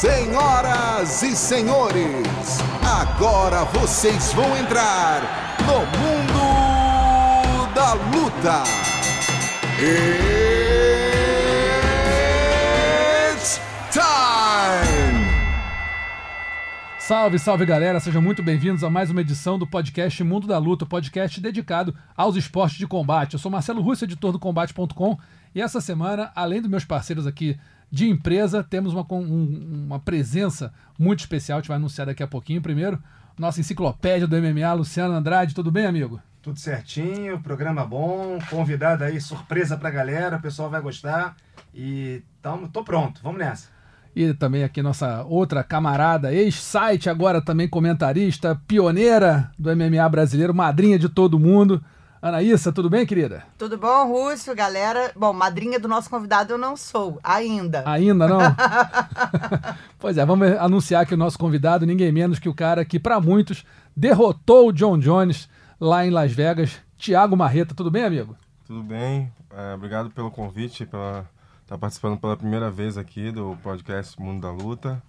Senhoras e senhores, agora vocês vão entrar no mundo da luta. It's time! Salve, salve galera, sejam muito bem-vindos a mais uma edição do podcast Mundo da Luta, podcast dedicado aos esportes de combate. Eu sou Marcelo Russo, editor do Combate.com, e essa semana, além dos meus parceiros aqui de empresa, temos uma, um, uma presença muito especial, a gente vai anunciar daqui a pouquinho. Primeiro, nossa enciclopédia do MMA, Luciano Andrade, tudo bem, amigo? Tudo certinho, programa bom, convidado aí, surpresa pra galera, o pessoal vai gostar. E tamo, tô pronto, vamos nessa. E também aqui nossa outra camarada, ex-site, agora também comentarista, pioneira do MMA brasileiro, madrinha de todo mundo, Anaísa, tudo bem, querida? Tudo bom, Rússio, galera? Bom, madrinha do nosso convidado eu não sou, ainda. Ainda não? pois é, vamos anunciar que o nosso convidado, ninguém menos que o cara que, para muitos, derrotou o John Jones lá em Las Vegas. Tiago Marreta, tudo bem, amigo? Tudo bem, é, obrigado pelo convite, pela estar tá participando pela primeira vez aqui do podcast Mundo da Luta.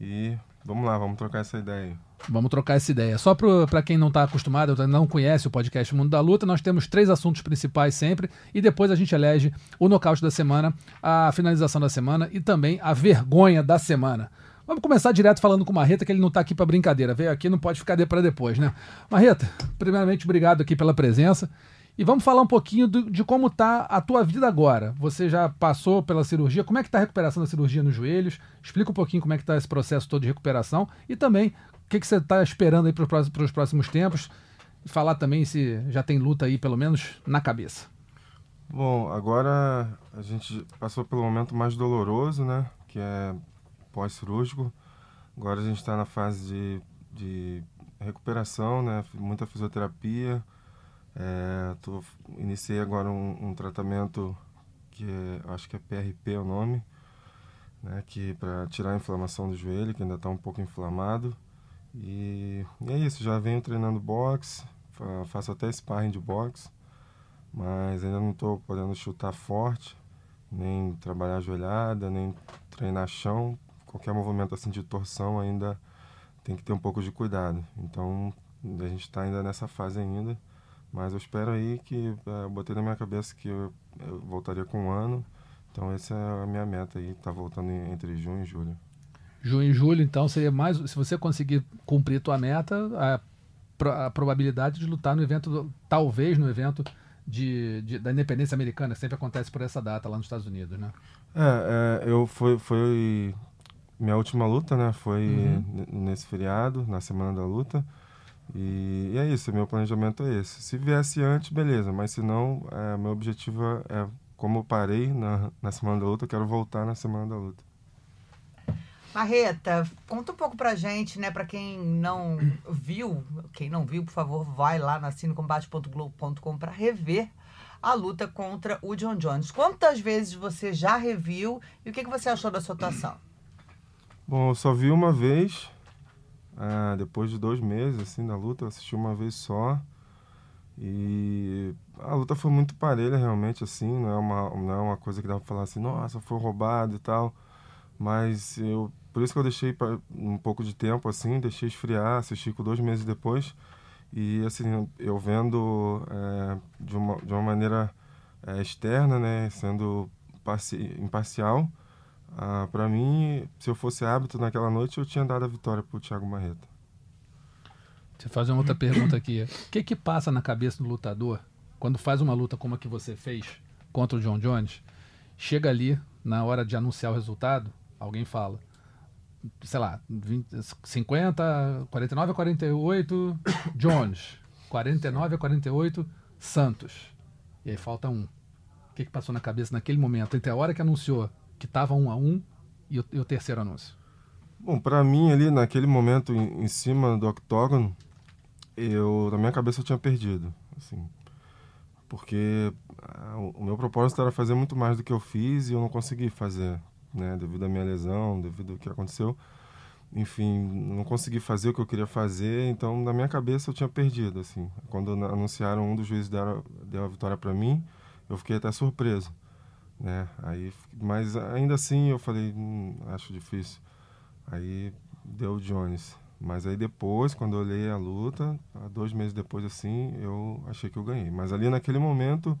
E vamos lá, vamos trocar essa ideia aí. Vamos trocar essa ideia. Só para quem não está acostumado, não conhece o podcast Mundo da Luta, nós temos três assuntos principais sempre e depois a gente elege o nocaute da semana, a finalização da semana e também a vergonha da semana. Vamos começar direto falando com o Marreta, que ele não está aqui para brincadeira. Veio aqui, não pode ficar de para depois, né? Marreta, primeiramente, obrigado aqui pela presença. E vamos falar um pouquinho do, de como está a tua vida agora. Você já passou pela cirurgia, como é que está a recuperação da cirurgia nos joelhos? Explica um pouquinho como é que está esse processo todo de recuperação e também o que, que você está esperando aí para os próximos tempos? Falar também se já tem luta aí, pelo menos, na cabeça. Bom, agora a gente passou pelo momento mais doloroso, né? Que é pós-cirúrgico. Agora a gente está na fase de, de recuperação, né? Muita fisioterapia. É, tô, iniciei agora um, um tratamento que é, acho que é PRP o nome, né? Que para tirar a inflamação do joelho, que ainda está um pouco inflamado. E, e é isso, já venho treinando boxe, faço até sparring de boxe, mas ainda não estou podendo chutar forte, nem trabalhar joelhada, nem treinar chão. Qualquer movimento assim de torção ainda tem que ter um pouco de cuidado. Então a gente está ainda nessa fase ainda, mas eu espero aí que é, eu botei na minha cabeça que eu, eu voltaria com um ano. Então essa é a minha meta aí, tá voltando entre junho e julho junho e julho, então seria mais. Se você conseguir cumprir tua meta, a, a probabilidade de lutar no evento, talvez no evento de, de, da independência americana, sempre acontece por essa data lá nos Estados Unidos, né? É, é eu foi, foi minha última luta, né? Foi uhum. nesse feriado, na semana da luta. E, e, é isso, meu planejamento é esse. Se viesse antes, beleza, mas se não, é, meu objetivo é, como eu parei na, na semana da luta, eu quero voltar na semana da luta. Marreta, conta um pouco pra gente, né? Pra quem não viu, quem não viu, por favor, vai lá na cinecombate.globo.com para rever a luta contra o John Jones. Quantas vezes você já reviu e o que, que você achou da sua atuação? Bom, eu só vi uma vez, ah, depois de dois meses, assim, da luta, eu assisti uma vez só. E a luta foi muito parelha, realmente, assim, não é uma, não é uma coisa que dá pra falar assim, nossa, foi roubado e tal. Mas eu por isso que eu deixei um pouco de tempo assim, deixei esfriar, assisti com dois meses depois. E assim, eu vendo é, de, uma, de uma maneira é, externa, né, sendo imparcial, ah, para mim, se eu fosse hábito naquela noite, eu tinha dado a vitória para o Thiago Marreta. Deixa eu fazer uma outra pergunta aqui. O que que passa na cabeça do lutador quando faz uma luta como a que você fez contra o John Jones? Chega ali, na hora de anunciar o resultado, alguém fala sei lá, 20, 50, 49 a 48, Jones. 49 a 48, Santos. E aí falta um. O que, que passou na cabeça naquele momento, entre a hora que anunciou que estava um a um e o, e o terceiro anúncio? Bom, para mim ali naquele momento em, em, cima do octógono, eu na minha cabeça eu tinha perdido, assim, porque a, o meu propósito era fazer muito mais do que eu fiz e eu não consegui fazer né, devido à minha lesão, devido ao que aconteceu. Enfim, não consegui fazer o que eu queria fazer, então na minha cabeça eu tinha perdido, assim. Quando anunciaram um dos juízes deu, deu a vitória para mim, eu fiquei até surpreso, né? Aí, mas ainda assim eu falei, hum, acho difícil. Aí deu o Jones. Mas aí depois, quando eu olhei a luta, dois meses depois assim, eu achei que eu ganhei. Mas ali naquele momento,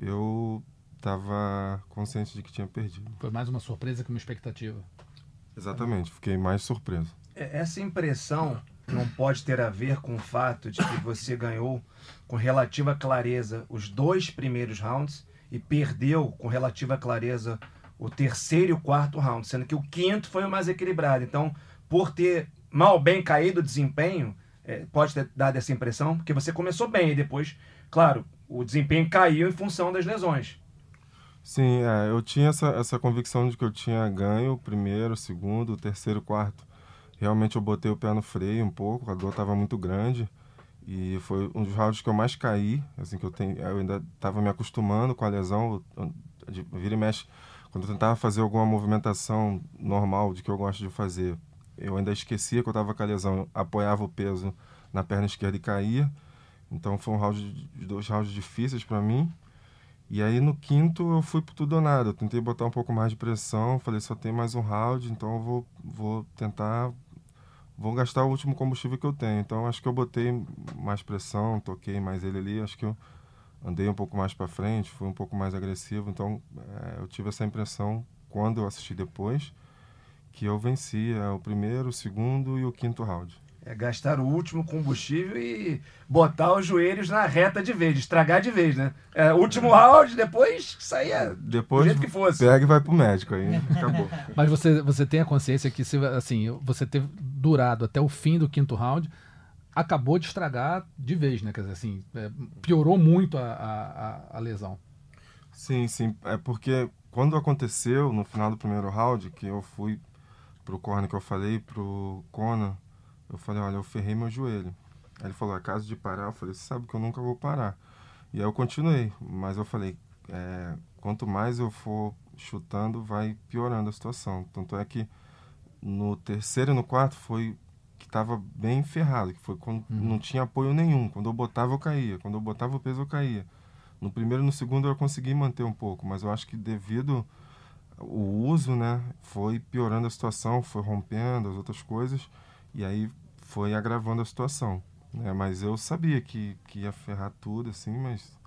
eu estava consciente de que tinha perdido. Foi mais uma surpresa que uma expectativa. Exatamente, fiquei mais surpreso. É, essa impressão não pode ter a ver com o fato de que você ganhou com relativa clareza os dois primeiros rounds e perdeu com relativa clareza o terceiro e o quarto round, sendo que o quinto foi o mais equilibrado. Então, por ter mal bem caído o desempenho, é, pode ter dado essa impressão, porque você começou bem e depois, claro, o desempenho caiu em função das lesões. Sim, é, eu tinha essa, essa convicção de que eu tinha ganho o primeiro, o segundo, o terceiro, o quarto. Realmente eu botei o pé no freio um pouco, a dor estava muito grande e foi um dos rounds que eu mais caí, assim que eu tenho, eu ainda estava me acostumando com a lesão, de vira e mexe, quando eu tentava fazer alguma movimentação normal de que eu gosto de fazer, eu ainda esquecia que eu estava com a lesão, apoiava o peso na perna esquerda e caía. Então foi um round, dois rounds difíceis para mim. E aí no quinto eu fui por tudo ou nada. Eu tentei botar um pouco mais de pressão, falei só tem mais um round, então eu vou, vou tentar vou gastar o último combustível que eu tenho. Então acho que eu botei mais pressão, toquei mais ele ali, acho que eu andei um pouco mais para frente, fui um pouco mais agressivo. Então é, eu tive essa impressão quando eu assisti depois que eu vencia o primeiro, o segundo e o quinto round. É gastar o último combustível e botar os joelhos na reta de vez, estragar de vez, né? É, último round, depois saia depois do jeito que fosse. Pega e vai pro médico aí, acabou. Mas você, você tem a consciência que se assim, você ter durado até o fim do quinto round, acabou de estragar de vez, né? Quer dizer, assim, é, piorou muito a, a, a lesão. Sim, sim. É porque quando aconteceu no final do primeiro round, que eu fui pro corner que eu falei, pro Conan, eu falei, olha, eu ferrei meu joelho. Aí ele falou, é caso de parar? Eu falei, você sabe que eu nunca vou parar. E aí eu continuei, mas eu falei, é, quanto mais eu for chutando, vai piorando a situação. Tanto é que no terceiro e no quarto foi que estava bem ferrado, que foi quando uhum. não tinha apoio nenhum. Quando eu botava, eu caía. Quando eu botava o peso, eu caía. No primeiro e no segundo eu consegui manter um pouco, mas eu acho que devido o uso, né, foi piorando a situação, foi rompendo as outras coisas. E aí foi agravando a situação. Né? Mas eu sabia que, que ia ferrar tudo, assim, mas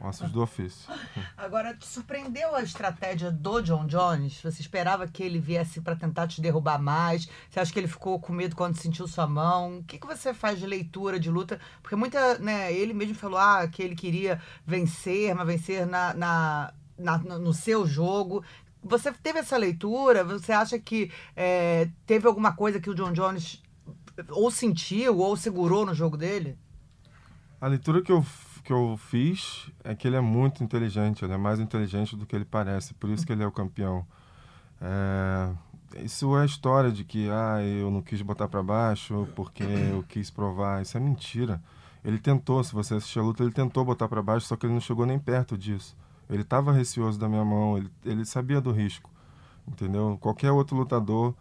ossos do ofício. Agora, te surpreendeu a estratégia do John Jones? Você esperava que ele viesse para tentar te derrubar mais? Você acha que ele ficou com medo quando sentiu sua mão? O que, que você faz de leitura, de luta? Porque muita, né, ele mesmo falou ah, que ele queria vencer, mas vencer na, na, na no seu jogo. Você teve essa leitura? Você acha que é, teve alguma coisa que o John Jones ou sentiu ou segurou no jogo dele? A leitura que eu, que eu fiz é que ele é muito inteligente, ele é mais inteligente do que ele parece, por isso que ele é o campeão. É, isso é história de que ah, eu não quis botar para baixo porque eu quis provar. Isso é mentira. Ele tentou, se você assistir a luta, ele tentou botar para baixo, só que ele não chegou nem perto disso. Ele estava receoso da minha mão, ele, ele sabia do risco, entendeu? Qualquer outro lutador,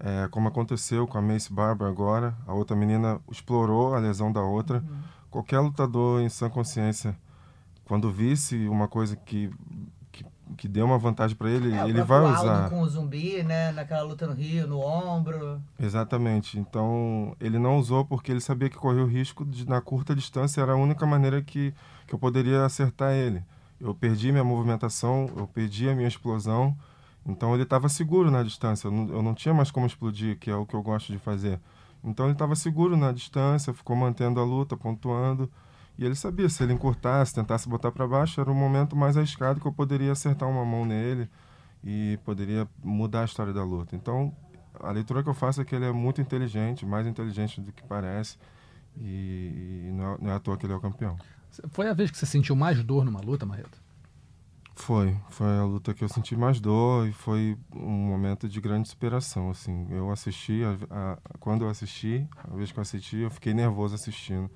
é, como aconteceu com a Mace Barber agora, a outra menina explorou a lesão da outra. Uhum. Qualquer lutador em sã consciência, quando visse uma coisa que que, deu uma vantagem para ele, é, ele vai Aldo usar. com o zumbi, né? Naquela luta no Rio, no ombro. Exatamente. Então, ele não usou porque ele sabia que corria o risco de, na curta distância, era a única maneira que, que eu poderia acertar ele eu perdi minha movimentação, eu perdi a minha explosão. Então ele estava seguro na distância. Eu não, eu não, tinha mais como explodir, que é o que eu gosto de fazer. Então ele estava seguro na distância, ficou mantendo a luta, pontuando. E ele sabia, se ele encurtasse, tentasse botar para baixo, era o momento mais arriscado que eu poderia acertar uma mão nele e poderia mudar a história da luta. Então a leitura que eu faço é que ele é muito inteligente, mais inteligente do que parece. E, e não, é, não é à toa que ele é o campeão. Foi a vez que você sentiu mais dor numa luta, Marreta? Foi, foi a luta que eu senti mais dor e foi um momento de grande superação, assim. Eu assisti, a, a, quando eu assisti, a vez que eu assisti, eu fiquei nervoso assistindo.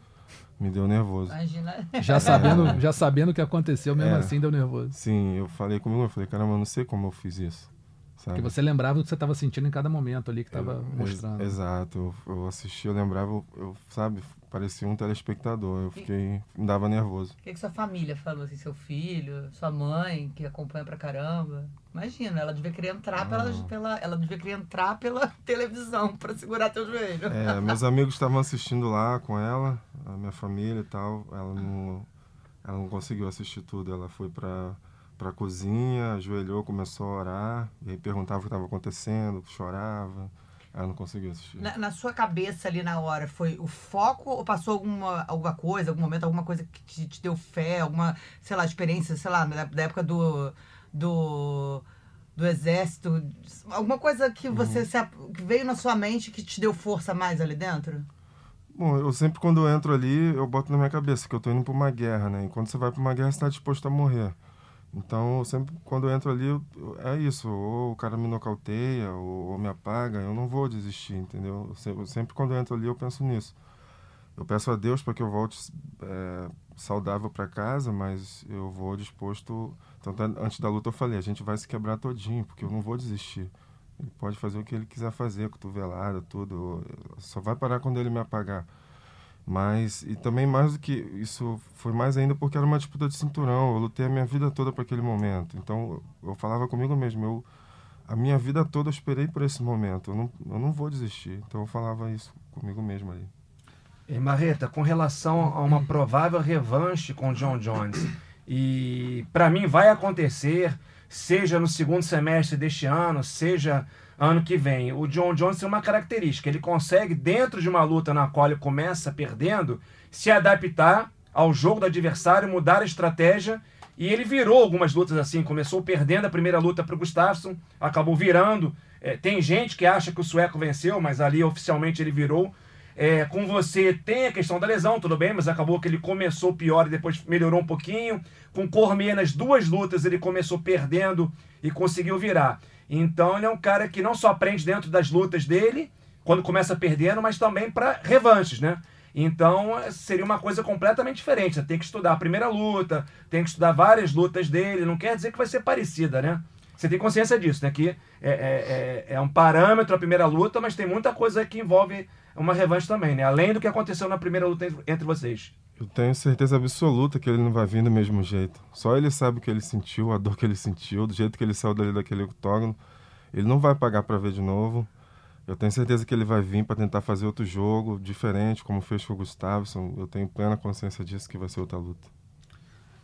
Me deu nervoso. Imagina. Já sabendo, já sabendo o que aconteceu, mesmo é, assim deu nervoso. Sim, eu falei comigo, eu falei, caramba, eu não sei como eu fiz isso. Sabe? Porque você lembrava do que você estava sentindo em cada momento ali que estava mostrando. Exato, eu, eu assisti, eu lembrava, eu, eu sabe, parecia um telespectador. Eu fiquei. me dava nervoso. O que, que sua família falou? Assim, seu filho, sua mãe, que acompanha pra caramba? Imagina, ela devia querer entrar pela, Ah. pela. Ela devia querer entrar pela televisão pra segurar teu joelho. É, meus amigos estavam assistindo lá com ela, a minha família e tal. Ela não, ela não conseguiu assistir tudo. Ela foi pra, pra cozinha, ajoelhou, começou a orar, e aí perguntava o que estava acontecendo, chorava. Ela não conseguiu assistir. Na, na sua cabeça ali na hora, foi o foco ou passou alguma, alguma coisa, algum momento, alguma coisa que te, te deu fé, alguma, sei lá, experiência, sei lá, da, da época do, do, do exército, alguma coisa que você se ap- que veio na sua mente que te deu força mais ali dentro? Bom, eu sempre quando eu entro ali, eu boto na minha cabeça que eu tô indo pra uma guerra, né? E quando você vai pra uma guerra, você tá disposto a morrer. Então, sempre quando eu entro ali, é isso. Ou o cara me nocauteia, ou, ou me apaga, eu não vou desistir, entendeu? Eu sempre, sempre quando eu entro ali, eu penso nisso. Eu peço a Deus para que eu volte é, saudável para casa, mas eu vou disposto. É- antes da luta eu falei, a gente vai se quebrar todinho, porque eu não vou desistir. Ele pode fazer o que ele quiser fazer, cotovelada, tudo. Só vai parar quando ele me apagar. Mas, e também mais do que isso, foi mais ainda porque era uma disputa de cinturão. Eu lutei a minha vida toda para aquele momento. Então, eu falava comigo mesmo, eu, a minha vida toda eu esperei por esse momento. Eu não, eu não vou desistir. Então, eu falava isso comigo mesmo ali. E Marreta, com relação a uma provável revanche com o John Jones, e para mim vai acontecer, seja no segundo semestre deste ano, seja ano que vem. O John Jones tem uma característica, ele consegue, dentro de uma luta na qual ele começa perdendo, se adaptar ao jogo do adversário, mudar a estratégia, e ele virou algumas lutas assim, começou perdendo a primeira luta para o Gustafsson, acabou virando. É, tem gente que acha que o sueco venceu, mas ali oficialmente ele virou. É, com você tem a questão da lesão, tudo bem, mas acabou que ele começou pior e depois melhorou um pouquinho. Com Cormier nas duas lutas ele começou perdendo e conseguiu virar. Então ele é um cara que não só aprende dentro das lutas dele, quando começa perdendo, mas também para revanches, né? Então seria uma coisa completamente diferente. Você tem que estudar a primeira luta, tem que estudar várias lutas dele. Não quer dizer que vai ser parecida, né? Você tem consciência disso, né? Que é, é, é, é um parâmetro a primeira luta, mas tem muita coisa que envolve uma revanche também, né? Além do que aconteceu na primeira luta entre vocês. Eu tenho certeza absoluta que ele não vai vir do mesmo jeito. Só ele sabe o que ele sentiu, a dor que ele sentiu, do jeito que ele saiu dali daquele octógono. Ele não vai pagar para ver de novo. Eu tenho certeza que ele vai vir para tentar fazer outro jogo diferente, como fez com o Gustafsson. Eu tenho plena consciência disso que vai ser outra luta.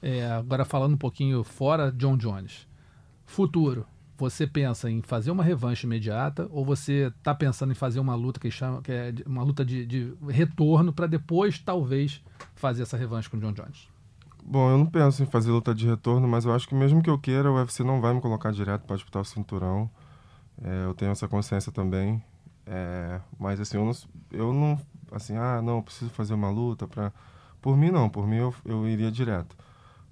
É, agora falando um pouquinho fora John Jones. Futuro. Você pensa em fazer uma revanche imediata ou você está pensando em fazer uma luta que chama que é uma luta de, de retorno para depois talvez fazer essa revanche com John Jones? Bom, eu não penso em fazer luta de retorno, mas eu acho que mesmo que eu queira, o UFC não vai me colocar direto para disputar o cinturão. É, eu tenho essa consciência também. É, mas assim, eu não, eu não, assim, ah, não, preciso fazer uma luta para. Por mim não, por mim eu, eu iria direto.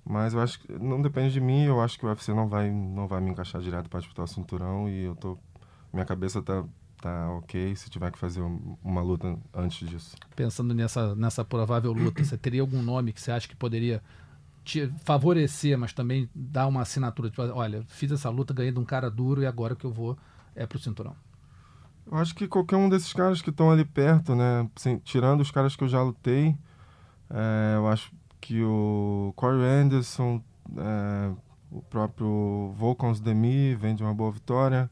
Mas eu acho que não depende de mim, eu acho que o UFC não vai, não vai me encaixar direto para disputar o cinturão e eu tô, minha cabeça tá, tá ok se tiver que fazer um- uma luta antes disso. Pensando nessa, nessa provável luta, você teria algum nome que você acha que poderia te favorecer, mas também dar uma assinatura? Tipo, olha, fiz essa luta, ganhei de um cara duro e agora que eu vou é pro cinturão. Eu acho que qualquer um desses caras que estão ali perto, né? assim, tirando os caras que eu já lutei, é, eu acho que o Corey Anderson, é, o próprio Volkans Demi vem de uma boa vitória.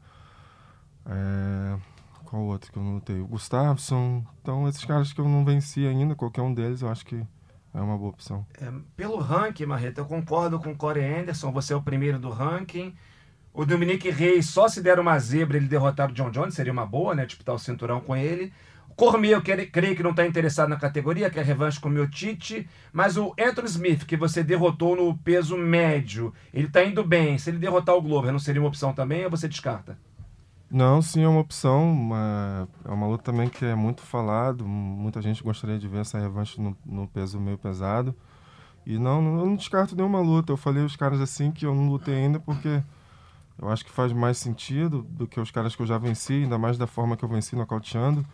É, qual outro que eu não lutei? O Gustafsson. Então, esses caras que eu não venci ainda, qualquer um deles, eu acho que é uma boa opção. É, pelo ranking, Marreta, eu concordo com o Corey Anderson, você é o primeiro do ranking. O Dominique Reis, só se der uma zebra ele derrotar o John Jones, seria uma boa, né? Disputar o cinturão com ele. Cormier, quero- creio que não está interessado na categoria, que é revanche com o Miotite. Mas o Anthony Smith, que você derrotou no peso médio, ele está indo bem. Se ele derrotar o Glover, não seria uma opção também ou você descarta? Não, sim, é uma opção. Uma, é uma luta também que é muito falado. Muita gente gostaria de ver essa revanche no, no peso meio pesado. E não, não- eu não descarto nenhuma luta. Eu falei os caras assim que eu não lutei ainda porque eu acho que faz mais sentido do que os caras que eu já venci, ainda mais da forma que eu venci nocauteando.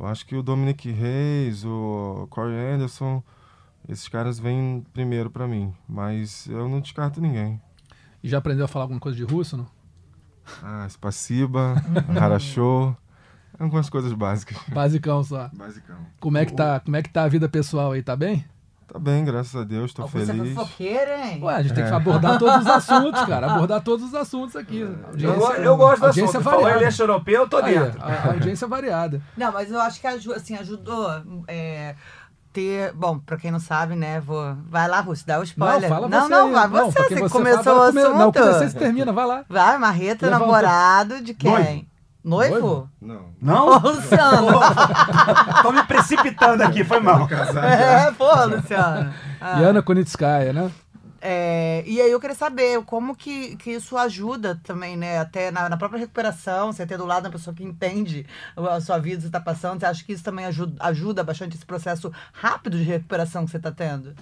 Eu acho que o Dominic Reis, o Corey Anderson, esses caras vêm primeiro pra mim. Mas eu não descarto ninguém. E já aprendeu a falar alguma coisa de russo, não? Ah, Spasiba, Harashô, algumas coisas básicas. Basicão só. Basicão. Como é que tá, como é que tá a vida pessoal aí? Tá bem? Tá bem, graças a Deus, tô Ó, Você é feliz. fofoqueiro, hein? Ué, a gente tem É. que abordar todos os assuntos, cara. Abordar todos os assuntos aqui. Eu, Audiência- go- eu gosto da audiência assunto. Falou variada. europeu, eu tô Aí, dentro. a, a audiência é variada. Não, mas eu acho que assim, ajudou é, ter. Bom, pra quem não sabe, né? Vou... Vai lá, Russo, dá o spoiler. Não, fala não, você não, aí. vai Não, você. porque Você você começou fala- o assunto. Não, porque você termina, vai lá. Vai, Marreta, Levanta. namorado de quem? Noivo? Noivo? Não. Não? Ô, Luciano. Tô me precipitando aqui, foi mal. é, porra, Luciano. Ah. E Ana Kunitskaya, né? É, e aí eu queria saber como que, que isso ajuda também, né? Até na, na própria recuperação, você ter do lado uma pessoa que entende a sua vida, que você está passando. Você acha que isso também ajuda, ajuda bastante esse processo rápido de recuperação que você está tendo?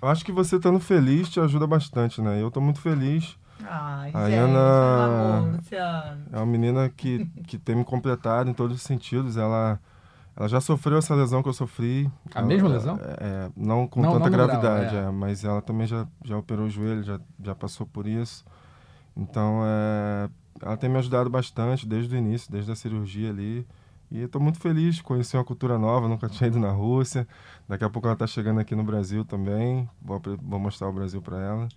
Eu acho que você estando feliz te ajuda bastante, né? Eu tô muito feliz. Ai, A gente, Ana- amor, Luciano. É uma menina que, que tem me completado em todos os sentidos. Ela, ela já sofreu essa lesão que eu sofri. A Ela- mesma lesão? É, é, não com Não- tanta não no grau, gravidade, é. é, mas ela também já, já operou o joelho, já, já passou por isso. Então, é, ela tem me ajudado bastante desde o início, desde a cirurgia ali. E eu tô muito feliz de conhecer uma cultura nova, nunca tinha ido na Rússia. Daqui a pouco ela tá chegando aqui no Brasil também. Vou, vou mostrar o Brasil para ela.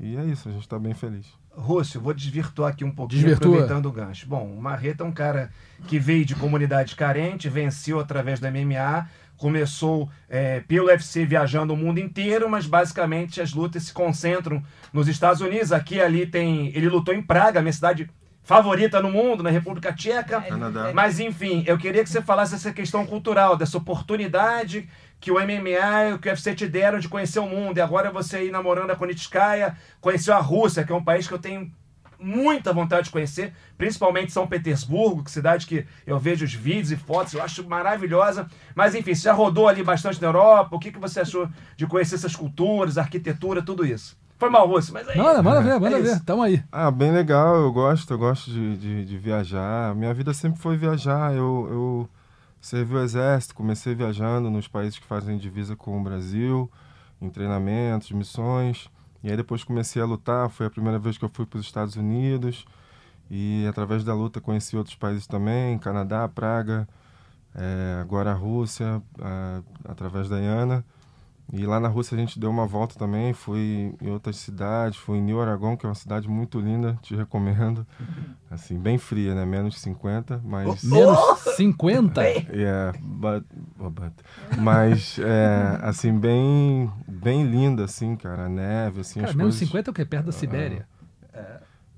E é isso, a gente tá bem feliz. Rússio, vou desvirtuar aqui um pouquinho, Desvirtua. aproveitando o gancho. Bom, o Marreta é um cara que veio de comunidade carente, venceu através do MMA, começou é, pelo UFC viajando o mundo inteiro, mas basicamente as lutas se concentram nos Estados Unidos. Aqui ali tem. Ele lutou em Praga, minha cidade favorita no mundo, na República Tcheca. Canadá. Mas enfim, eu queria que você falasse essa questão cultural, dessa oportunidade que o MMA e o que o UFC te deram de conhecer o mundo. E agora você aí namorando a Konitskaya, conheceu a Rússia, que é um país que eu tenho muita vontade de conhecer, principalmente São Petersburgo, que cidade que eu vejo os vídeos e fotos, eu acho maravilhosa. Mas enfim, você já rodou ali bastante na Europa, o que, que você achou de conhecer essas culturas, arquitetura, tudo isso? Foi mal, Rússio, mas aí... Manda, manda ver, manda É ver. Tamo aí. Ah, bem legal, eu gosto, eu gosto de, de, de viajar. Minha vida sempre foi viajar. Eu, eu servi o exército, comecei viajando nos países que fazem divisa com o Brasil, em treinamentos, missões. E aí depois comecei a lutar, foi a primeira vez que eu fui para os Estados Unidos. E através da luta conheci outros países também, Canadá, Praga, eh, agora a Rússia, ah, através da Iana. E lá na Rússia a gente deu uma volta também, fui em outras cidades, fui em New Aragon, que é uma cidade muito linda, te recomendo. Assim, bem fria, né? Menos 50, mas... Menos 50? Yeah, but, oh, but. Mas, é, assim, bem, bem linda, assim, cara. A neve, assim, Cara, as menos coisas... 50 é o quê? Perto da Sibéria.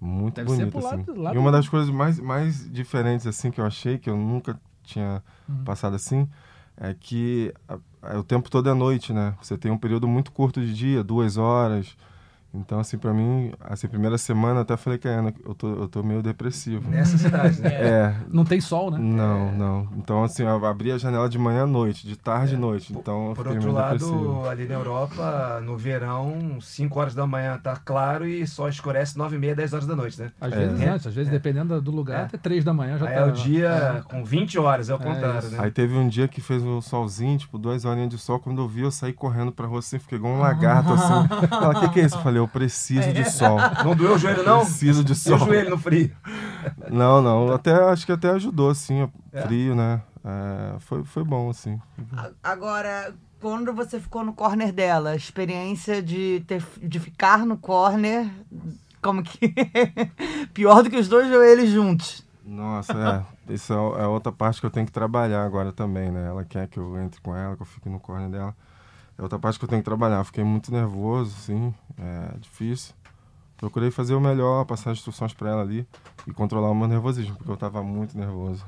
Muito Deve ser bonito, pro lado- assim. lado e uma das coisas mais, mais diferentes, assim, que eu achei, que eu nunca tinha Uhum. passado assim, é que a- o tempo todo é noite, né? Você tem um período muito curto de dia, duas horas. Então, assim, pra mim, assim, primeira semana eu até falei que Ana, eu tô, eu tô meio depressivo. Nessa cidade, né? É, Não tem sol, né? não, não. Então, assim, eu abri a janela de manhã à noite, de tarde à noite. Então, eu Por fiquei outro meio depressivo. lado, ali na Europa, no verão, 5 horas da manhã tá claro e só escurece 9 e meia, 10 horas da noite, né? Às É. vezes É. antes, às vezes dependendo do lugar, É. até 3 da manhã já Aí tá. é o dia com 20 horas, é o contrário, isso. né? Aí teve um dia que fez um solzinho, tipo, duas horinhas de sol. Quando eu vi, eu saí correndo pra rua assim, fiquei igual um lagarto, assim. Ela, o que, que é isso? Eu falei, eu preciso de sol. Não doeu o joelho, não? Preciso de E o sol. joelho no frio? Não, não. Até, acho que até ajudou, assim, o É. frio, né? É, foi, foi bom, assim. Agora, quando você ficou no corner dela, a experiência de, ter, de ficar no corner, como que. Pior do que os dois joelhos juntos. Nossa, é. Isso é, é outra parte que eu tenho que trabalhar agora também, né? Ela quer que eu entre com ela, que eu fique no corner dela. É outra parte que eu tenho que trabalhar. Fiquei muito nervoso, assim, é difícil. Procurei fazer o melhor, passar instruções pra ela ali e controlar o meu nervosismo, porque eu tava muito nervoso.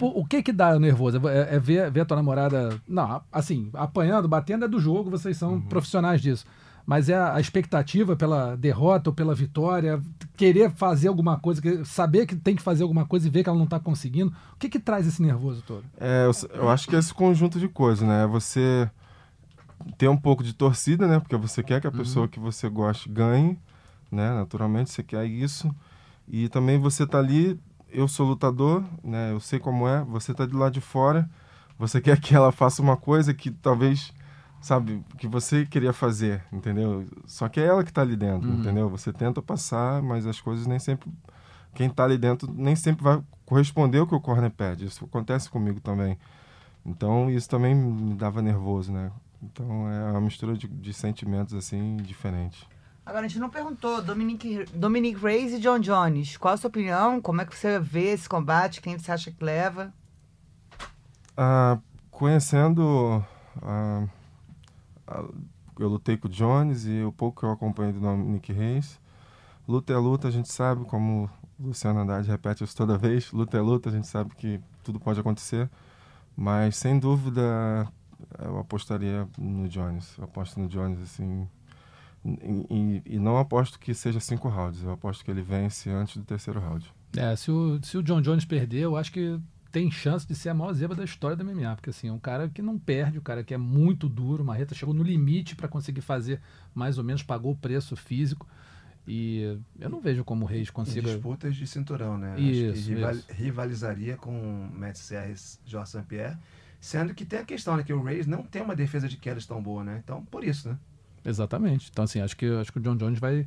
O que que dá nervoso? É, é ver, ver a tua namorada. Não, assim, apanhando, batendo é do jogo, vocês são profissionais disso. Mas é a, a expectativa pela derrota ou pela vitória, querer fazer alguma coisa, saber que tem que fazer alguma coisa e ver que ela não tá conseguindo. O que que traz esse nervoso todo? É, eu, eu acho que é esse conjunto de coisas, né? Você ter um pouco de torcida, né? Porque você quer que a pessoa que você goste ganhe, né? Naturalmente você quer isso. E também você tá ali, eu sou lutador, né? Eu sei como é, você tá de lá de fora, você quer que ela faça uma coisa que talvez, sabe, que você queria fazer, entendeu? Só que é ela que tá ali dentro, entendeu? Você tenta passar, mas as coisas nem sempre quem tá ali dentro nem sempre vai corresponder ao que o corner pede. Isso acontece comigo também. Então isso também me dava nervoso, né? Então é uma mistura de, de sentimentos assim diferentes. Agora, a gente não perguntou, Dominic, Dominic Reyes e John Jones, qual a sua opinião? Como é que você vê esse combate? Quem você acha que leva? Ah, conhecendo. ah, eu lutei com o Jones e o pouco que eu acompanho do Dominic Reis. Luta é luta, a gente sabe, como o Luciano Andrade repete isso toda vez: luta é luta, a gente sabe que tudo pode acontecer. Mas sem dúvida apostaria no Jones. Eu aposto no Jones assim. E, e- não aposto que seja cinco rounds, eu aposto que ele vence antes do terceiro round. É, se o, se o John Jones perder, eu acho que tem chance de ser a maior zebra da história da MMA, porque assim, é um cara que não perde, o cara que é muito duro, Marreta chegou no limite para conseguir fazer mais ou menos, pagou o preço físico. E eu não vejo como o Reis Em consiga. disputas de cinturão, né? Acho Isso, que rival- isso. rivalizaria com Matt Serres e Jorge St. Sendo que tem a questão, né? Que o Reis não tem uma defesa de quedas tão boa, né? Então, por isso, né? Exatamente. Então, assim, acho que, acho que o John Jones vai.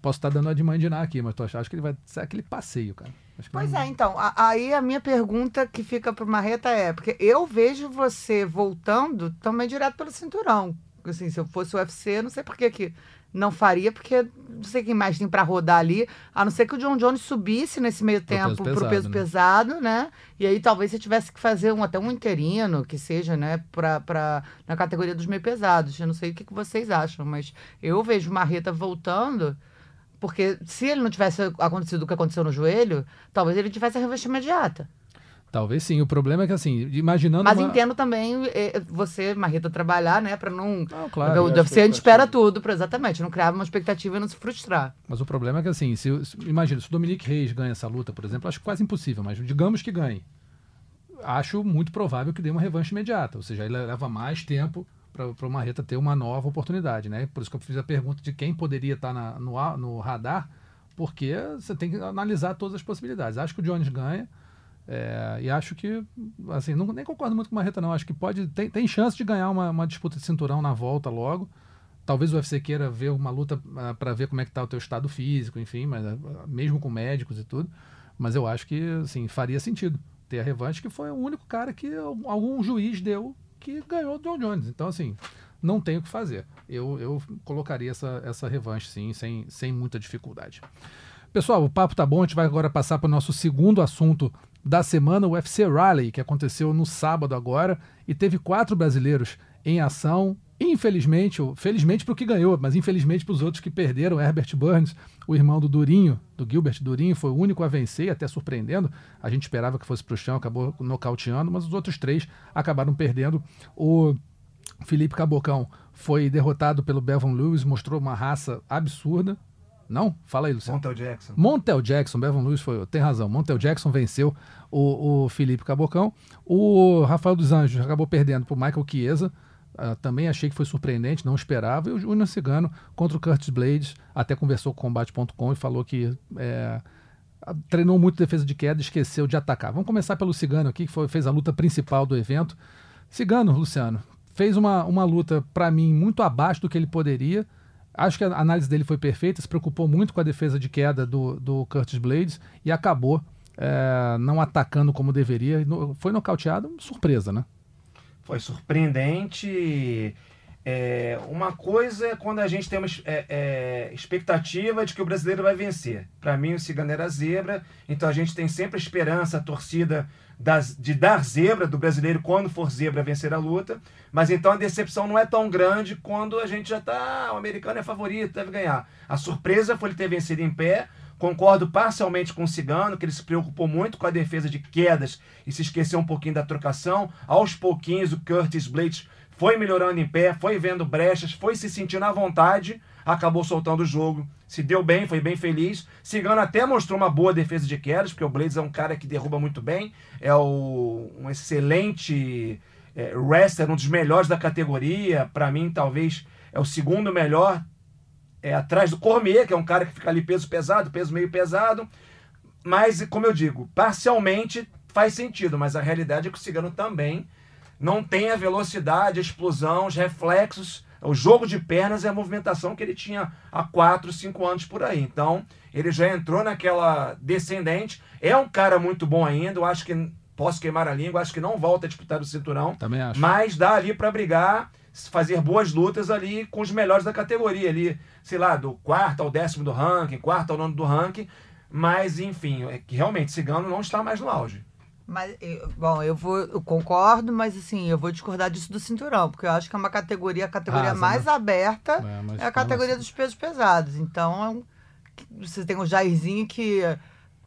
Posso estar dando a de mandinar aqui, mas tô achando, acho que ele vai ser aquele passeio, cara. Acho que Pois não- é, então, a- aí a minha pergunta que fica pro Marreta é, porque eu vejo você voltando também direto pelo cinturão. Assim, se eu fosse o UFC, não sei por que que não faria, porque não sei quem mais tem pra rodar ali, a não ser que o John Jones subisse nesse meio Pro tempo peso pro pesado, peso né? pesado, né? E aí talvez você tivesse que fazer um, até um interino, que seja, né, pra, pra, na categoria dos meio pesados. Eu não sei o que, que vocês acham, mas eu vejo o Marreta voltando porque se ele não tivesse acontecido o que aconteceu no joelho, talvez ele tivesse a revanche imediata. Talvez sim. O problema é que, assim, imaginando. Mas uma- entendo também eh, você, Marreta, trabalhar, né? Pra não. Não, claro. o UFC a gente espera tudo, pra, exatamente. Não criar uma expectativa e não se frustrar. Mas o problema é que, assim, se, se- imagina, se o Dominique Reis ganha essa luta, por exemplo, acho quase impossível, mas digamos que ganhe. Acho muito provável que dê uma revanche imediata, ou seja, ele leva mais tempo para o Marreta ter uma nova oportunidade, né? Por isso que eu fiz a pergunta de quem poderia estar na- no, no radar, porque você tem que analisar todas as possibilidades. Acho que o Jones ganha, é, e acho que, assim, não, nem concordo muito com o Marreta, não. Acho que pode, tem, tem chance de ganhar uma, uma disputa de cinturão na volta logo. Talvez o UFC queira ver uma luta para ver como é que tá o teu estado físico, enfim, mas ah, mesmo com médicos e tudo. Mas eu acho que, assim, faria sentido ter a revanche, que foi o único cara que algum juiz deu que ganhou o John Jones. Então, assim, não tem o que fazer. Eu, eu colocaria essa, essa revanche, sim, sem, sem muita dificuldade. Pessoal, o papo tá bom. A gente vai agora passar para o nosso segundo assunto da semana, o UFC Rally, que aconteceu no sábado agora e teve quatro brasileiros em ação. Infelizmente, ou felizmente para o que ganhou, mas infelizmente para os outros que perderam. Herbert Burns, o irmão do Durinho, do Gilbert Durinho, foi o único a vencer, até surpreendendo. A gente esperava que fosse para o chão, acabou nocauteando, mas os outros três acabaram perdendo. O Felipe Cabocão foi derrotado pelo Bevan Lewis, mostrou uma raça absurda. Não? Fala aí, Luciano. Montel Jackson. Montel Jackson, Bevan Lewis foi. Tem razão. Montel Jackson venceu o, o Felipe Cabocão. O Rafael dos Anjos acabou perdendo para o Michael Chiesa. Ah, também achei que foi surpreendente, não esperava. E o Júnior Cigano contra o Curtis Blades, até conversou com o combate.com e falou que é, treinou muito defesa de queda e esqueceu de atacar. Vamos começar pelo Cigano aqui, que foi- fez a luta principal do evento. Cigano, Luciano, fez uma, uma luta, para mim, muito abaixo do que ele poderia. Acho que a análise dele foi perfeita, se preocupou muito com a defesa de queda do, do Curtis Blades e acabou é, não atacando como deveria. Foi nocauteado, surpresa, né? Foi surpreendente. É, uma coisa é quando a gente tem uma é, é, expectativa de que o brasileiro vai vencer. Para mim, o Cigano era zebra, então a gente tem sempre a esperança, a torcida das- de dar zebra do brasileiro quando for zebra vencer a luta. Mas então a decepção não é tão grande quando a gente já está. O americano é favorito, deve ganhar. A surpresa foi ele ter vencido em pé. Concordo parcialmente com o Cigano, que ele se preocupou muito com a defesa de quedas e se esqueceu um pouquinho da trocação. Aos pouquinhos, o Curtis Blades foi melhorando em pé, foi vendo brechas, foi se sentindo à vontade, acabou soltando o jogo. Se deu bem, foi bem feliz. Cigano até mostrou uma boa defesa de quedas, porque o Blades é um cara que derruba muito bem, é o, um excelente é, wrestler, um dos melhores da categoria. Para mim, talvez é o segundo melhor é, atrás do Cormier, que é um cara que fica ali peso pesado, peso meio pesado. Mas, como eu digo, parcialmente faz sentido, mas a realidade é que o Cigano também não tem a velocidade, a explosão, os reflexos, o jogo de pernas e a movimentação que ele tinha há 4, 5 anos por aí. Então, ele já entrou naquela descendente. É um cara muito bom ainda, eu acho que posso queimar a língua, acho que não volta a disputar o cinturão. Também acho. Mas dá ali para brigar. fazer boas lutas ali com os melhores da categoria ali, sei lá, do quarto ao décimo do ranking, quarto ao nono do ranking, mas enfim, é que realmente Cigano não está mais no auge. Mas, eu- bom, eu vou, eu concordo, mas assim, eu vou discordar disso do cinturão, porque eu acho que é uma categoria, a categoria Rasa, mais né? aberta É, mas é a categoria dos pesos pesados. Então, é um- você tem o Jairzinho que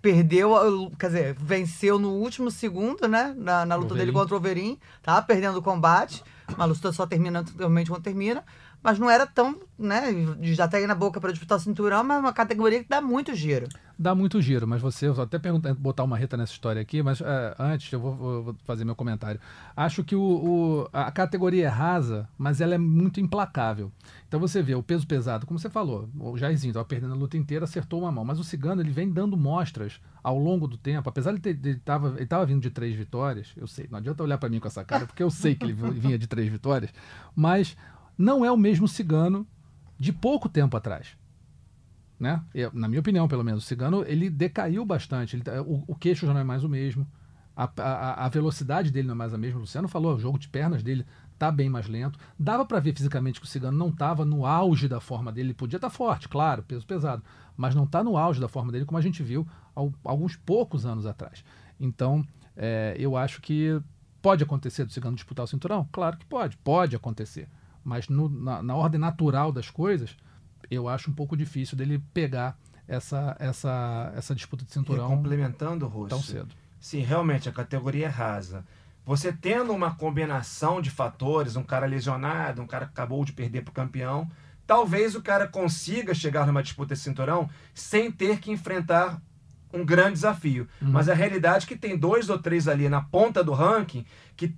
perdeu, quer dizer, venceu no último segundo, né? Na, na luta dele Overeem. contra o Overeem. Tava perdendo o combate. Uma luta só termina realmente quando termina. Mas não era tão, né? Já tá na boca para disputar o cinturão, mas é uma categoria que dá muito giro. Dá muito giro, mas você, eu até perguntar, botar uma reta nessa história aqui, mas é, antes eu vou, vou- fazer meu comentário. Acho que o, o- a categoria é rasa, mas ela é muito implacável. Então você vê o peso pesado, como você falou, o Jairzinho estava perdendo a luta inteira, acertou uma mão, mas o Cigano ele vem dando mostras ao longo do tempo, apesar de ele tava, ele tava vindo de três vitórias, eu sei, não adianta olhar para mim com essa cara, porque eu sei que ele vinha de três vitórias, mas não é o mesmo Cigano de pouco tempo atrás né? Na minha opinião, pelo menos, o Cigano ele decaiu bastante. Ele tá- o, o queixo já não é mais o mesmo. A, a, a velocidade dele não é mais a mesma. O Luciano falou, o jogo de pernas dele tá bem mais lento. Dava para ver fisicamente que o Cigano não estava no auge da forma dele. Ele podia estar forte, claro, peso pesado, mas não está no auge da forma dele como a gente viu al- alguns poucos anos atrás. Então, é, eu acho que pode acontecer do Cigano disputar o cinturão? Claro que pode, pode acontecer. Mas no- na, na ordem natural das coisas, eu acho um pouco difícil dele pegar essa, essa, essa disputa de E cinturão complementando, Russo, tão cedo. se realmente a categoria é rasa, você tendo uma combinação de fatores, um cara lesionado, um cara que acabou de perder para o campeão, talvez o cara consiga chegar numa disputa de cinturão sem ter que enfrentar um grande desafio. Mas a realidade é que tem dois ou três ali na ponta do ranking que,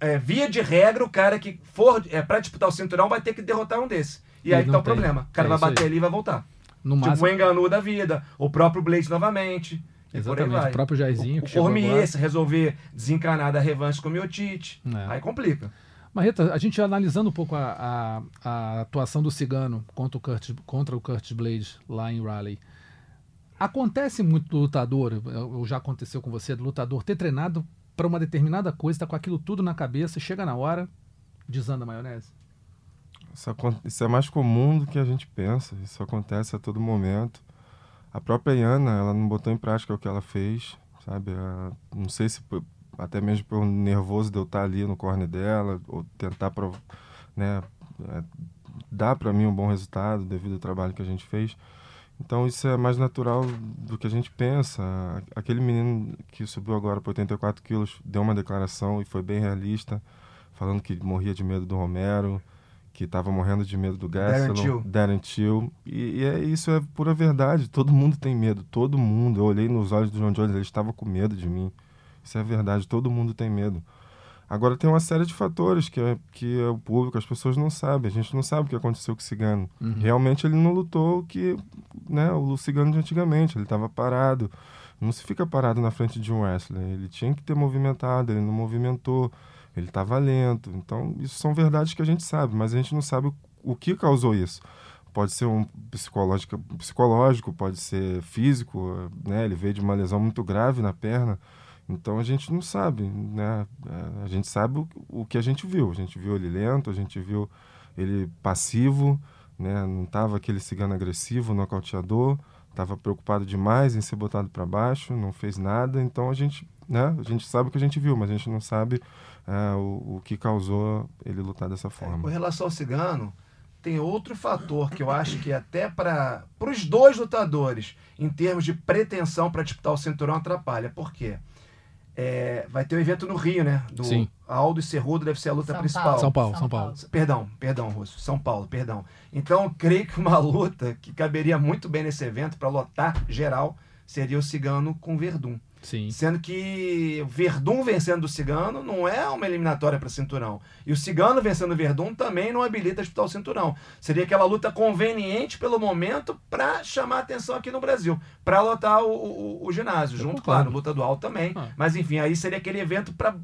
é, via de regra, o cara que for é, para disputar o cinturão vai ter que derrotar um desses. E E aí que tá o tem. problema. O cara É vai isso aí. bater ali e vai voltar. No Tipo máximo, o Enganu da vida, o próprio Blade novamente. exatamente, o próprio Jairzinho que o chegou Cormier, se resolver desencanar da revanche com o Miotite, É. aí complica. Marreta, a gente analisando um pouco a, a, a atuação do Cigano contra o, Curtis, contra o Curtis Blade lá em Raleigh. Acontece muito do lutador, ou já aconteceu com você, do lutador ter treinado para uma determinada coisa, tá com aquilo tudo na cabeça, chega na hora, desanda a maionese. Isso, isso é mais comum do que a gente pensa. Isso acontece a todo momento. A própria Iana, ela não botou em prática o que ela fez, sabe? Não sei se por- até mesmo pelo nervoso de eu estar ali no corner dela, ou tentar né, é, dar para mim um bom resultado devido ao trabalho que a gente fez. Então isso é mais natural do que a gente pensa. Aquele menino que subiu agora para 84 quilos deu uma declaração e foi bem realista, falando que morria de medo do Romero, que estava morrendo de medo do. Gastelum, Darren Till. E, e é, isso é pura verdade. Todo mundo tem medo, todo mundo. Eu olhei nos olhos do John Jones, ele estava com medo de mim. Isso é verdade, todo mundo tem medo. Agora tem uma série de fatores que, é, que é o público, as pessoas não sabem. A gente não sabe o que aconteceu com o Cigano. Realmente ele não lutou o que né, o Cigano de antigamente. Ele estava parado. Não se fica parado na frente de um wrestler. Ele tinha que ter movimentado, ele não movimentou. Ele estava lento. Então, isso são verdades que a gente sabe, mas a gente não sabe o, o que causou isso. Pode ser um psicológico, psicológico, pode ser físico, né? Ele veio de uma lesão muito grave na perna. Então a gente não sabe, né? É, A gente sabe o, o que a gente viu. A gente viu ele lento, a gente viu ele passivo, né? Não estava aquele cigano agressivo, nocauteador. Estava preocupado demais em ser botado para baixo, não fez nada. Então a gente, né? A gente sabe o que a gente viu, mas a gente não sabe é, o, o que causou ele lutar dessa Com forma. relação ao Cigano, tem outro fator que eu acho que até para os dois lutadores, em termos de pretensão para disputar o cinturão, atrapalha. Por quê? É, vai ter o evento no Rio, né? Do Sim. Aldo e Cerrudo deve ser a luta São principal. Paulo. São Paulo, São Paulo. Perdão, perdão, Russo. São Paulo, perdão. Então, eu creio que uma luta que caberia muito bem nesse evento, para lotar geral, seria o Cigano com Verdun. Sim. Sendo que o Verdun vencendo o Cigano não é uma eliminatória para cinturão. E o Cigano vencendo o Verdun também não habilita a disputar o cinturão. Seria aquela luta conveniente pelo momento para chamar atenção aqui no Brasil, para lotar o, o- o ginásio. Eu junto, concordo. claro, luta do alto também. Ah. Mas enfim, aí seria aquele evento para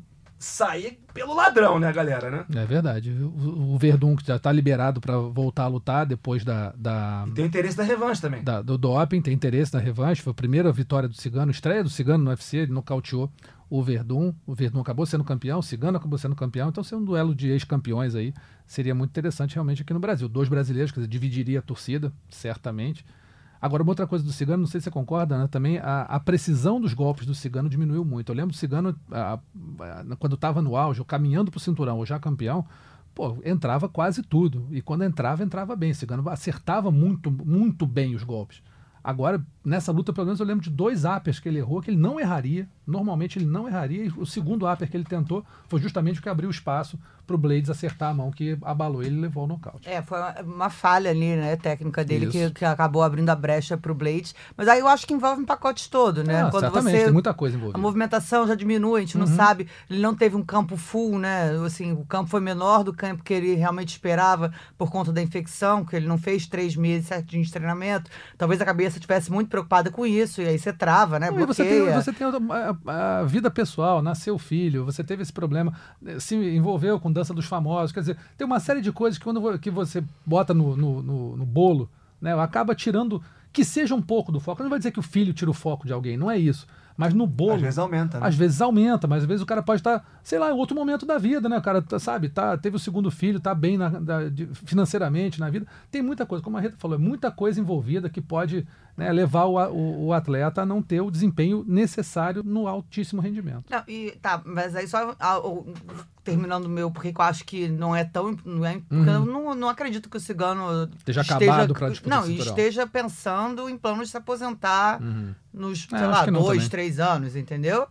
sair pelo ladrão, né, galera, né? É verdade. O, o Verdun que já está liberado para voltar a lutar depois da, da, E tem o interesse da revanche também. da- do doping, tem interesse na revanche. Foi a primeira vitória do Cigano, estreia do Cigano no UFC, ele nocauteou o Verdun. O Verdun acabou sendo campeão, o Cigano acabou sendo campeão. Então, ser um duelo de ex-campeões aí seria muito interessante realmente aqui no Brasil. Dois brasileiros, quer dizer, dividiria a torcida, certamente. Agora, uma outra coisa do Cigano, não sei se você concorda, né? Também a, a precisão dos golpes do Cigano diminuiu muito. Eu lembro do Cigano, a- a- quando estava no auge, ou caminhando para o cinturão, ou já campeão, pô, entrava quase tudo. E quando entrava, entrava bem. O Cigano acertava muito, muito bem os golpes. Agora, nessa luta, pelo menos eu lembro de dois uppers que ele errou, que ele não erraria. Normalmente ele não erraria. E o segundo upper que ele tentou foi justamente o que abriu espaço para o Blades acertar a mão, que abalou ele e levou ao nocaute. É, foi uma, uma falha ali, né, técnica dele, que, que acabou abrindo a brecha pro Blade. Mas aí eu acho que envolve um pacote todo, né? Ah, Quando certamente, você tem muita coisa A envolvida. movimentação já diminui, a gente não sabe. Ele não teve um campo full, né? Assim, o campo foi menor do campo que ele realmente esperava por conta da infecção, que ele não fez três meses certinho de treinamento. Talvez a cabeça estivesse muito preocupada com isso, e aí você trava, né? Não, e você tem, você tem a, vida pessoal, nasceu filho, você teve esse problema, eh, se envolveu com dança dos famosos. Quer dizer, tem uma série de coisas que quando que você bota no, no, no- no bolo, né, acaba tirando que seja um pouco do foco. Não vai dizer que o filho tira o foco de alguém, não é isso. Mas no bolo. Às vezes aumenta, né? Às vezes aumenta, mas às vezes o cara pode estar, sei lá, em outro momento da vida, né? O cara, tá, sabe, tá, teve o segundo filho, tá bem na- da- de- financeiramente na vida. Tem muita coisa, como a Rita falou, é muita coisa envolvida que pode né, levar o, a- o- o atleta a não ter o desempenho necessário no altíssimo rendimento. Não, e tá, mas aí só ah, o- terminando o meu, porque eu acho que não é tão. Não é, porque Eu não, não acredito que o cigano Uhum. Esteja acabado pra disputa Não, esteja pensando em planos de se aposentar nos, É, sei acho lá, dois, também. três anos, entendeu?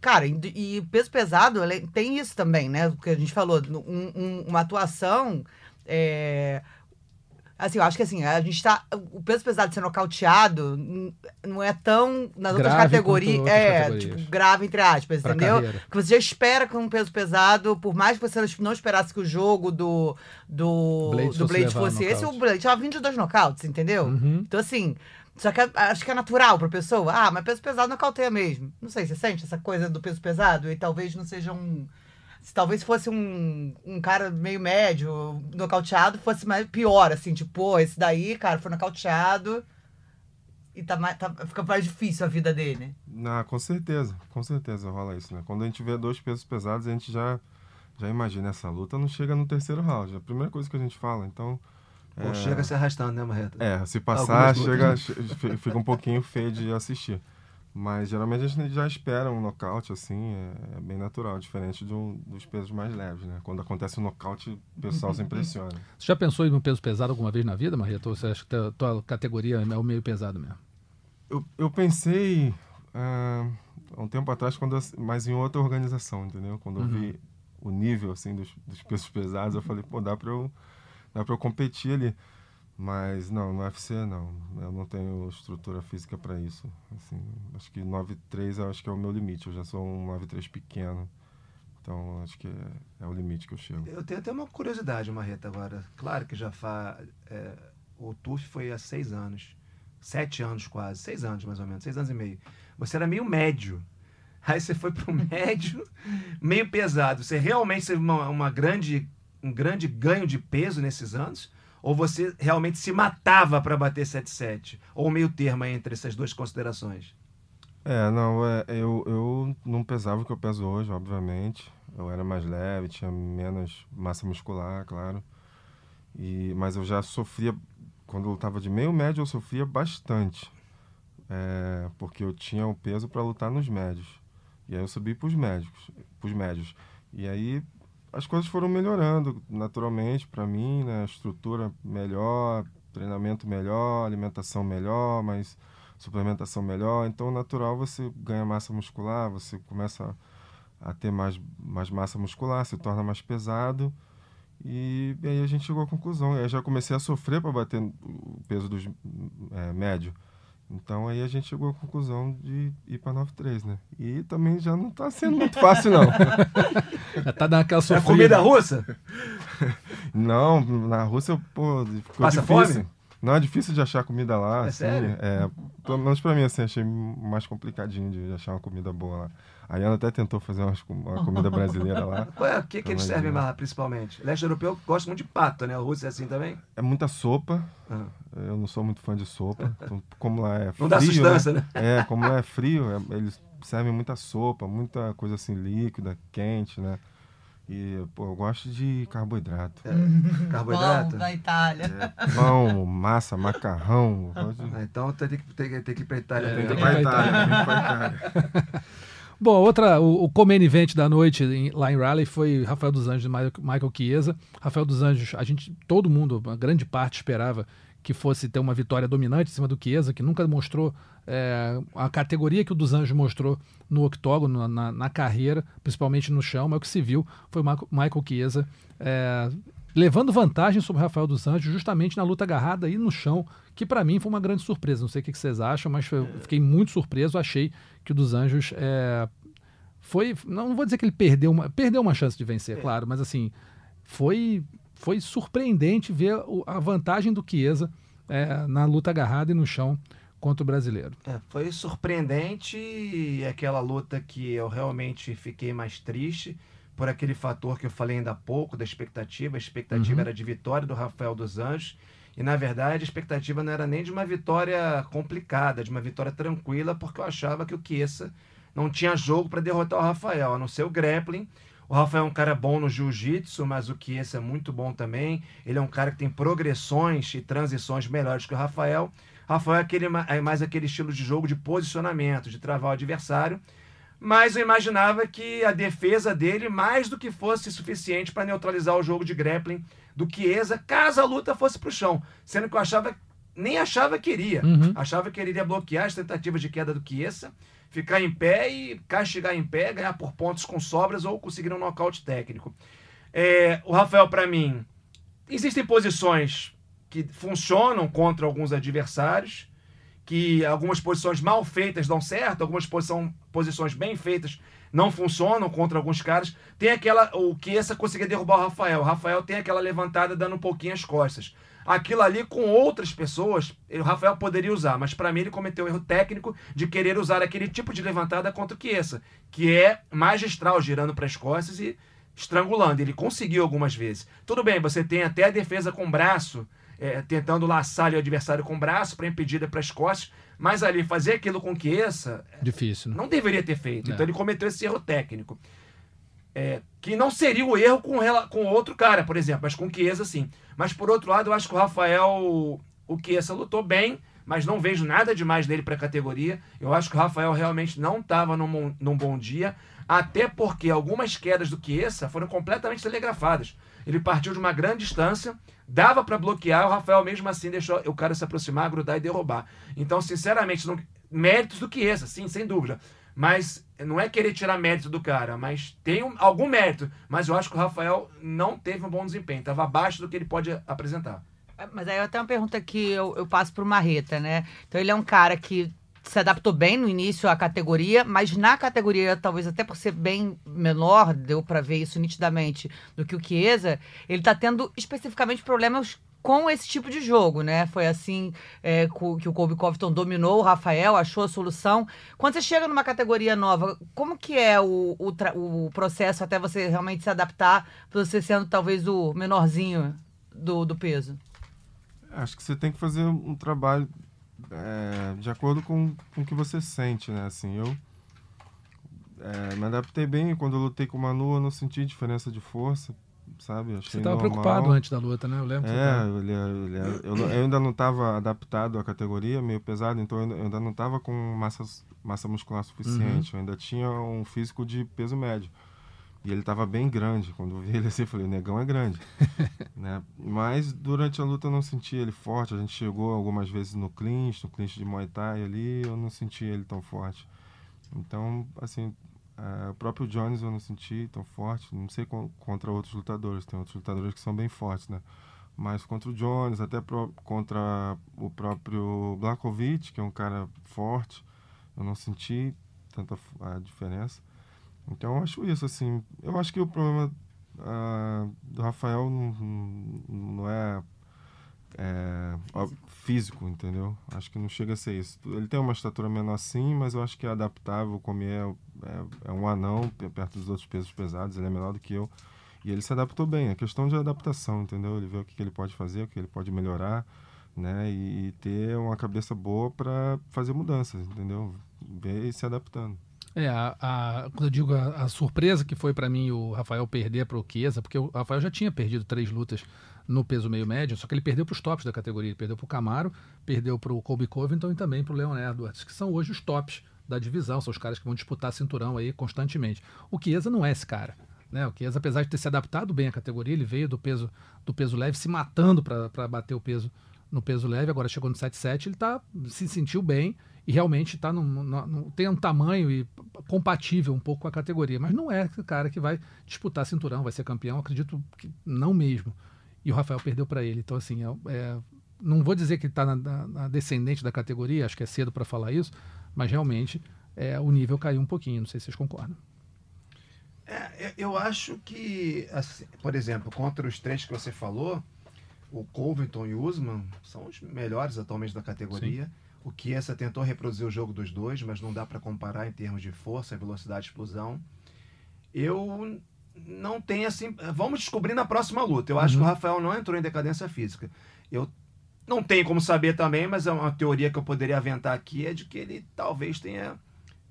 Cara, e, e peso pesado tem isso também, né? Porque a gente falou, um- um- uma atuação. é, Assim, eu acho que assim, a gente tá. O peso pesado de ser nocauteado não é tão. Nas outras categorias. outras É, categorias. tipo, grave, entre aspas, Pra entendeu? carreira. Que você já espera com um peso pesado, por mais que você não esperasse que o jogo do, do Blade do Blade fosse esse, o Blade tava vindo de dois nocautes, entendeu? Uhum. Então, assim, só que acho que é natural pra pessoa. Ah, mas peso pesado nocauteia mesmo. Não sei, você sente essa coisa do peso pesado? E talvez não seja um. Se talvez fosse um, um cara meio médio, nocauteado, fosse mais pior, assim, tipo, pô, esse daí, cara, foi nocauteado e tá mais, tá- fica mais difícil a vida dele. Ah, com certeza, com certeza rola isso, né? Quando a gente vê dois pesos pesados, a gente já, já imagina essa luta não chega no terceiro round. É a primeira coisa que a gente fala, então. Pô, é, chega se arrastando, né, Marreta? É, se passar, Algumas chega, che- fi- fica um pouquinho feio de assistir. Mas geralmente a gente já espera um nocaute, assim, é, é bem natural, diferente de um- dos pesos mais leves, né? Quando acontece um nocaute, o pessoal se impressiona. Você já pensou em um peso pesado alguma vez na vida, Marreta? Ou você acha que tua, tua categoria é o meio pesado mesmo? Eu, eu pensei ah, há um tempo atrás, quando eu- mas em outra organização, entendeu? Quando eu vi o nível assim dos, dos pesos pesados, eu falei, pô, dá pra eu, dá pra eu competir ali. Mas não, no UFC não. Eu não tenho estrutura física para isso. Assim, acho que 9'3 eu acho que é o meu limite. Eu já sou um 9'3 pequeno. Então acho que é, é o limite que eu chego. Eu tenho até uma curiosidade, Marreta, agora. Claro que já faz. o TUF foi há seis anos. Sete anos quase. Seis anos, mais ou menos. Seis anos e meio. Você era meio médio. Aí você foi pro médio, meio pesado. Você realmente teve uma, uma grande, um grande ganho de peso nesses anos? Ou você realmente se matava para bater 7-7? Ou meio termo entre essas duas considerações? É, não, é, eu, eu não pesava o que eu peso hoje, obviamente. Eu era mais leve, tinha menos massa muscular, claro. E, mas eu já sofria, quando eu lutava de meio médio, eu sofria bastante. É, porque eu tinha o peso para lutar nos médios. E aí eu subi para os médicos, pros médios. E aí as coisas foram melhorando naturalmente para mim, né? Estrutura melhor, treinamento melhor, alimentação melhor, mas suplementação melhor. Então, natural, você ganha massa muscular, você começa a ter mais, mais massa muscular, se torna mais pesado. E, aí a gente chegou à conclusão. Eu já comecei a sofrer para bater o peso dos é, médio. Então aí a gente chegou à conclusão de ir para 9,3, né? E também já não está sendo muito fácil, não. Já tá dando aquela É sofrida. comida russa? não, na Rússia, pô, ficou Passa difícil. fome? Não, é difícil de achar comida lá. É assim, sério? É, pelo menos pra mim, assim, achei mais complicadinho de achar uma comida boa lá. A Ana até tentou fazer umas uma comida brasileira lá. Qual é, o que, que eles servem lá, principalmente? Leste europeu gosta muito de pato, né? O russo é assim também? É muita sopa. Ah. Eu não sou muito fã de sopa. Então, como lá é frio, Não dá sustância, né? É, como lá é frio, é- eles servem muita sopa, muita coisa assim líquida, quente, né? E, pô, eu gosto de carboidrato. É. Carboidrato? Pão da Itália. É, pão, massa, macarrão. de- Ah, então tem que, tem, tem que ir pra Itália. É. Tem que ir pra Itália, Bom, outra, o, o co-main event da noite em- lá em Raleigh foi Rafael dos Anjos e Michael- Chiesa. Rafael dos Anjos, a gente, todo mundo, uma grande parte esperava que fosse ter uma vitória dominante em cima do Chiesa, que nunca mostrou é, a categoria que o dos Anjos mostrou no octógono, na, na carreira, principalmente no chão, mas o que se viu foi o Michael- Chiesa é, levando vantagem sobre o Rafael dos Anjos justamente na luta agarrada e no chão, que para mim foi uma grande surpresa. Não sei o que vocês acham, mas fiquei muito surpreso. Achei que o dos Anjos é, foi. Não vou dizer que ele perdeu uma, perdeu uma chance de vencer, claro, mas assim, foi, foi surpreendente ver o- a vantagem do Chiesa é, na luta agarrada e no chão contra o brasileiro. É, foi surpreendente aquela luta que eu realmente fiquei mais triste por aquele fator que eu falei ainda há pouco da expectativa. A expectativa Uhum. era de vitória do Rafael dos Anjos. E na verdade a expectativa não era nem de uma vitória complicada, de uma vitória tranquila, porque eu achava que o Chiesa não tinha jogo para derrotar o Rafael, a não ser o grappling. O Rafael é um cara bom no jiu-jitsu, mas o Chiesa é muito bom também. Ele é um cara que tem progressões e transições melhores que o Rafael. Rafael é, aquele, é mais aquele estilo de jogo de posicionamento, de travar o adversário. Mas eu imaginava que a defesa dele, mais do que fosse suficiente para neutralizar o jogo de grappling do Chiesa, caso a luta fosse para o chão. Sendo que eu achava, nem achava que iria. Uhum. Achava que ele iria bloquear as tentativas de queda do Chiesa, ficar em pé e castigar em pé, ganhar por pontos com sobras ou conseguir um nocaute técnico. É, o Rafael, para mim, existem posições que funcionam contra alguns adversários, que algumas posições mal feitas dão certo, algumas posição, posições bem feitas não funcionam contra alguns caras. Tem aquela, o que essa conseguir derrubar o Rafael. O Rafael tem aquela levantada dando um pouquinho as costas. Aquilo ali com outras pessoas, o Rafael poderia usar, mas para mim ele cometeu um erro técnico de querer usar aquele tipo de levantada contra o Chiesa, que é magistral, girando para as costas e estrangulando. Ele conseguiu algumas vezes. Tudo bem, você tem até a defesa com o braço, é, tentando laçar o adversário com o braço para impedir para as costas, mas ali fazer aquilo com o Chiesa Difícil, né? não deveria ter feito. É. Então ele cometeu esse erro técnico. É, que não seria o erro com, com outro cara, por exemplo, mas com o Chiesa sim. Mas por outro lado, eu acho que o Rafael, o Chiesa lutou bem, mas não vejo nada demais nele para a categoria. Eu acho que o Rafael realmente não estava num, bom- num bom dia, até porque algumas quedas do Chiesa foram completamente telegrafadas. Ele partiu de uma grande distância, dava para bloquear, o Rafael mesmo assim deixou o cara se aproximar, grudar e derrubar. Então, sinceramente, não- méritos do Chiesa, sim, sem dúvida. Mas não é querer tirar mérito do cara, mas tem um- algum mérito. Mas eu acho que o Rafael não teve um bom desempenho, estava abaixo do que ele pode apresentar. Mas aí eu tenho uma pergunta que eu, eu passo pro Marreta, né? Então ele é um cara que se adaptou bem no início à categoria, mas na categoria, talvez até por ser bem menor, deu pra ver isso nitidamente, do que o Chiesa, ele tá tendo especificamente problemas com esse tipo de jogo, né? Foi assim é, que o Colby Covington dominou o Rafael, achou a solução. Quando você chega numa categoria nova, como que é o, o, o processo até você realmente se adaptar, pra você sendo talvez o menorzinho do, do peso? Acho que você tem que fazer um trabalho é, de acordo com, com o que você sente, né? Assim, eu é, me adaptei bem. Quando eu lutei com o Manu, eu não senti diferença de força, sabe? Achei Você estava preocupado antes da luta, né? Eu lembro. É, eu, não- eu ainda não estava adaptado à categoria, meio pesado, então eu ainda, eu não estava com massa, massa muscular suficiente. Eu ainda tinha um físico de peso médio. E ele estava bem grande. Quando eu vi ele assim, eu falei, o negão é grande. né? Mas durante a luta eu não senti ele forte. A gente chegou algumas vezes no clinch, no clinch de Muay Thai ali, eu não senti ele tão forte. Então, assim, é, o próprio Jones eu não senti tão forte. Não sei con- contra outros lutadores. Tem outros lutadores que são bem fortes, né? Mas contra o Jones, até pro- contra o próprio Blakovic, que é um cara forte, eu não senti tanta a diferença. Então eu acho isso, assim. Eu acho que o problema ah, do Rafael não, não- é é, ó, físico, entendeu? Acho que não chega a ser isso. Ele tem uma estatura menor sim, mas eu acho que é adaptável. O Comier é, é, é um anão perto dos outros pesos pesados, ele é menor do que eu. E ele se adaptou bem. É questão de adaptação, entendeu? Ele vê o que, que ele pode fazer, o que ele pode melhorar, né? E, e ter uma cabeça boa para fazer mudanças, entendeu? Ver e se adaptando. É, a, a, quando eu digo a, a surpresa que foi para mim o Rafael perder para o Chiesa, porque o Rafael já tinha perdido três lutas no peso meio médio, só que ele perdeu para os tops da categoria. Ele perdeu para o Camaro, perdeu para o Colby Covington e também para o Leon Edwards, que são hoje os tops da divisão, são os caras que vão disputar cinturão aí constantemente. O Chiesa não é esse cara. Né? O Chiesa, apesar de ter se adaptado bem à categoria, ele veio do peso, do peso leve, se matando para bater o peso no peso leve, agora chegou no 7,7, ele tá, se sentiu bem e realmente tá num, num, tem um tamanho e compatível um pouco com a categoria, mas não é o cara que vai disputar cinturão, vai ser campeão, acredito que não mesmo. E o Rafael perdeu para ele, então assim, é, é, não vou dizer que está na, na, na, descendente da categoria, acho que é cedo para falar isso, mas realmente é, o nível caiu um pouquinho, não sei se vocês concordam. É, eu acho que, assim, por exemplo, contra os três que você falou, o Covington e o Usman são os melhores atualmente da categoria. Sim. O Chiesa tentou reproduzir o jogo dos dois, mas não dá para comparar em termos de força, velocidade, explosão. Eu não tenho assim. Vamos descobrir na próxima luta. Eu uhum. acho que o uhum. Rafael não entrou em decadência física. Eu não tenho como saber também, mas é uma teoria que eu poderia aventar aqui é de que ele talvez tenha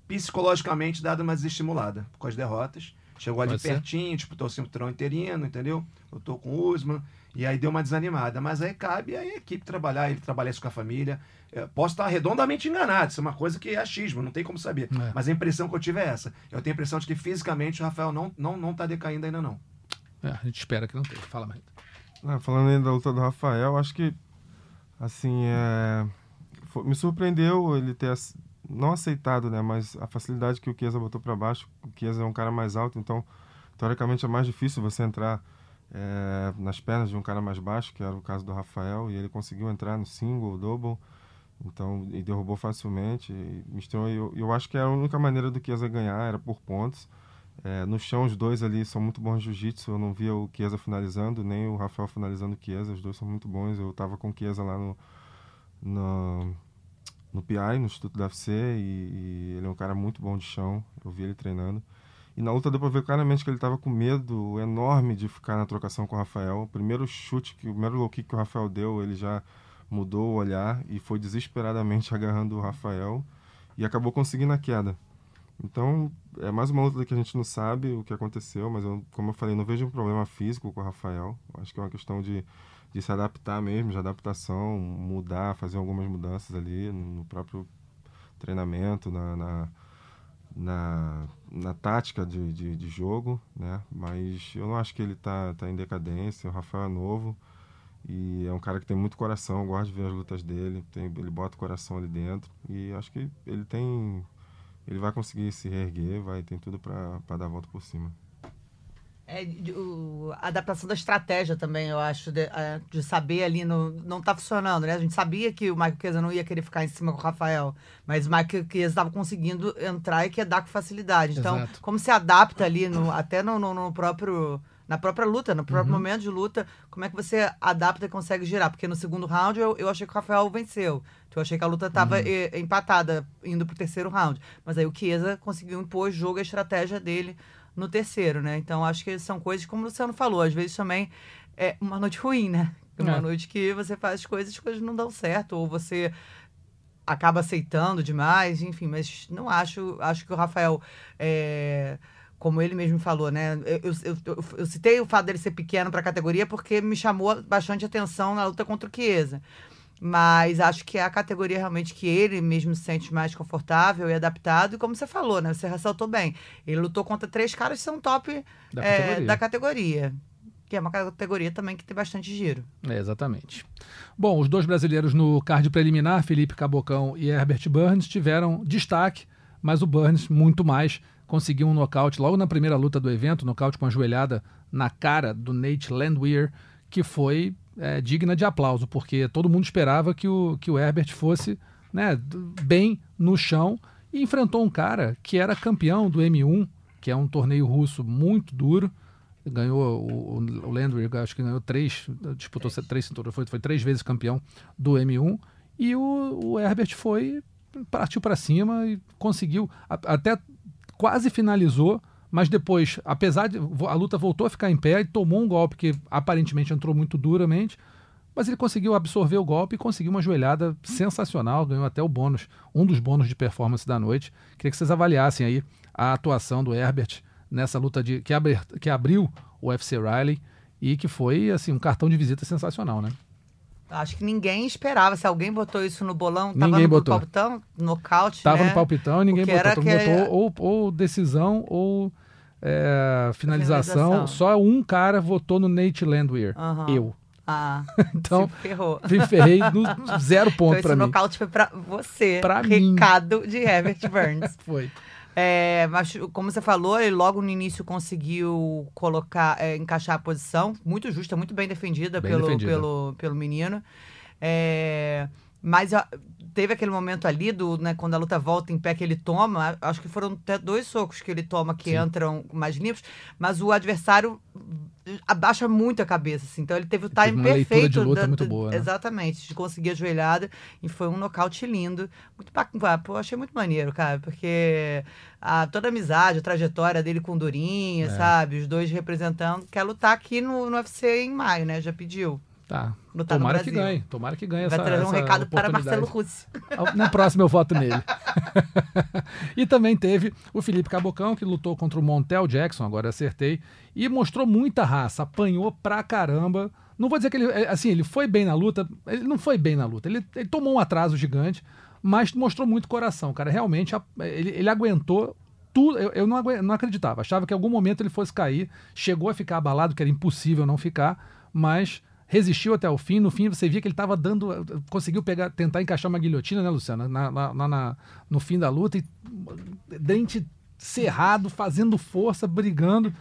psicologicamente dado uma desestimulada com as derrotas. Chegou ali Pode pertinho, ser. disputou o cinturão interino, entendeu? Lutou com o Usman. E aí deu uma desanimada. Mas aí cabe a equipe trabalhar, ele trabalhar isso com a família. Eu posso estar redondamente enganado, isso é uma coisa que é achismo, não tem como saber. É. Mas a impressão que eu tive é essa. Eu tenho a impressão de que fisicamente o Rafael não, não, não tá decaindo ainda, não. É, a gente espera que não tenha. Fala, Marita. Ah, falando ainda da luta do Rafael, acho que, assim, é... Foi, me surpreendeu ele ter não aceitado, né, mas a facilidade que o Chiesa botou para baixo. O Chiesa é um cara mais alto, então, teoricamente, é mais difícil você entrar é, nas pernas de um cara mais baixo, que era o caso do Rafael, e ele conseguiu entrar no single, double, então, e derrubou facilmente. E mostrou, eu, eu acho que a única maneira do Chiesa ganhar era por pontos. É, no chão, os dois ali são muito bons jiu-jitsu. Eu não via o Chiesa finalizando, nem o Rafael finalizando o Chiesa. Os dois são muito bons. Eu estava com o Chiesa lá no, no, no PI, no Instituto da UFC, e, e, ele é um cara muito bom de chão. Eu vi ele treinando. E na luta deu pra ver claramente que ele estava com medo enorme de ficar na trocação com o Rafael. O primeiro chute, que, o primeiro low kick que o Rafael deu, ele já mudou o olhar e foi desesperadamente agarrando o Rafael e acabou conseguindo a queda. Então, é mais uma luta que a gente não sabe o que aconteceu, mas eu, como eu falei, não vejo um problema físico com o Rafael. Acho que é uma questão de, de se adaptar mesmo, de adaptação, mudar, fazer algumas mudanças ali no próprio treinamento, na, na na, na tática de, de, de, jogo, né? Mas eu não acho que ele tá, tá em decadência. O Rafael é novo e é um cara que tem muito coração. Eu gosto de ver as lutas dele. Tem, ele bota o coração ali dentro e acho que ele tem, ele vai conseguir se reerguer, vai tem tudo para dar a volta por cima. É, o, a adaptação da estratégia também, eu acho, de, de saber ali, no, não tá funcionando, né? A gente sabia que o Michael Chiesa não ia querer ficar em cima com o Rafael, mas o Michael Chiesa estava conseguindo entrar e que dar com facilidade. Então, Exato. como se adapta ali, no, até no, no, no, próprio na própria luta, no próprio uhum. momento de luta, como é que você adapta e consegue girar? Porque no segundo round eu, eu achei que o Rafael venceu. Então eu achei que a luta estava uhum. empatada, indo pro terceiro round. Mas aí o Chiesa conseguiu impor o jogo, a estratégia dele no terceiro, né? Então acho que são coisas, como o Luciano falou, às vezes também é uma noite ruim, né? Uma é. noite que você faz as coisas, as coisas não dão certo, ou você acaba aceitando demais, enfim, mas não acho, acho que o Rafael é, como ele mesmo falou, né? Eu, eu, eu, eu, citei o fato dele ser pequeno para a categoria porque me chamou bastante atenção na luta contra o Chiesa. Mas acho que é a categoria realmente que ele mesmo se sente mais confortável e adaptado. E como você falou, né? Você ressaltou bem. Ele lutou contra três caras que são top da, é, categoria. da categoria. Que é uma categoria também que tem bastante giro. É, exatamente. Bom, os dois brasileiros no card preliminar, Felipe Cabocão e Herbert Burns, tiveram destaque, mas o Burns muito mais conseguiu um nocaute logo na primeira luta do evento, nocaute com a joelhada na cara do Nate Landwehr, que foi é, digna de aplauso, porque todo mundo esperava que o, que o Herbert fosse né, bem no chão e enfrentou um cara que era campeão do M1, que é um torneio russo muito duro, ganhou o, o Landry, acho que ganhou três, disputou três, três cinturões, foi, foi três vezes campeão do M1. E o, o Herbert foi, partiu para cima e conseguiu, a, até quase finalizou, mas depois, apesar de a luta voltou a ficar em pé e tomou um golpe que aparentemente entrou muito duramente, mas ele conseguiu absorver o golpe e conseguiu uma joelhada sensacional, ganhou até o bônus, um dos bônus de performance da noite. Queria que vocês avaliassem aí a atuação do Herbert nessa luta de que, abri, que abriu o UFC Riley e que foi assim um cartão de visita sensacional, né? Acho que ninguém esperava. Se alguém botou isso no bolão, tava ninguém no botou. palpitão, nocaute, Tava né? no palpitão e ninguém Porque botou. era que- botou ou, ou decisão ou é, finalização. Finalização. Só um cara votou no Nate Landwehr. Eu. Ah, Então, se ferrou. me ferrei no zero Então ponto esse pra mim. nocaute foi pra você. Pra mim. Recado de Herbert Burns. Foi. É, mas como você falou, ele logo no início conseguiu colocar, é, encaixar a posição, muito justa, muito bem defendida, Bem pelo, defendida. pelo pelo menino. É, mas teve aquele momento ali do, né, quando a luta volta em pé que ele toma, acho que foram até dois socos que ele toma que Sim. entram mais limpos, mas o adversário abaixa muito a cabeça, assim, então ele teve o teve time leitura perfeito. de luta muito boa, né? Exatamente, de conseguir a joelhada e foi um nocaute lindo. Muito bacana, pô, achei muito maneiro, cara, porque a, toda a amizade, a trajetória dele com o Durinha, É. sabe? Os dois representando, quer lutar aqui no, no UFC em maio, né? Já pediu. Tá. Lutar Tomara no que ganhe. Tomara que ganhe Vai essa trazer um essa recado para. Marcelo Russi. Na próxima eu voto nele. e também teve o Felipe Cabocão, que lutou contra o Montel Jackson, agora acertei, e mostrou muita raça, apanhou pra caramba. Não vou dizer que ele, é, assim, ele foi bem na luta, ele não foi bem na luta, ele, ele tomou um atraso gigante, mas mostrou muito coração, cara. Realmente, ele, ele aguentou tudo. Eu, eu não, não acreditava, achava que em algum momento ele fosse cair, chegou a ficar abalado, que era impossível não ficar, mas resistiu até o fim. No fim, você via que ele estava dando. Conseguiu pegar, tentar encaixar uma guilhotina, né, Luciana? Na, na- na- no fim da luta, e dente cerrado, fazendo força, brigando.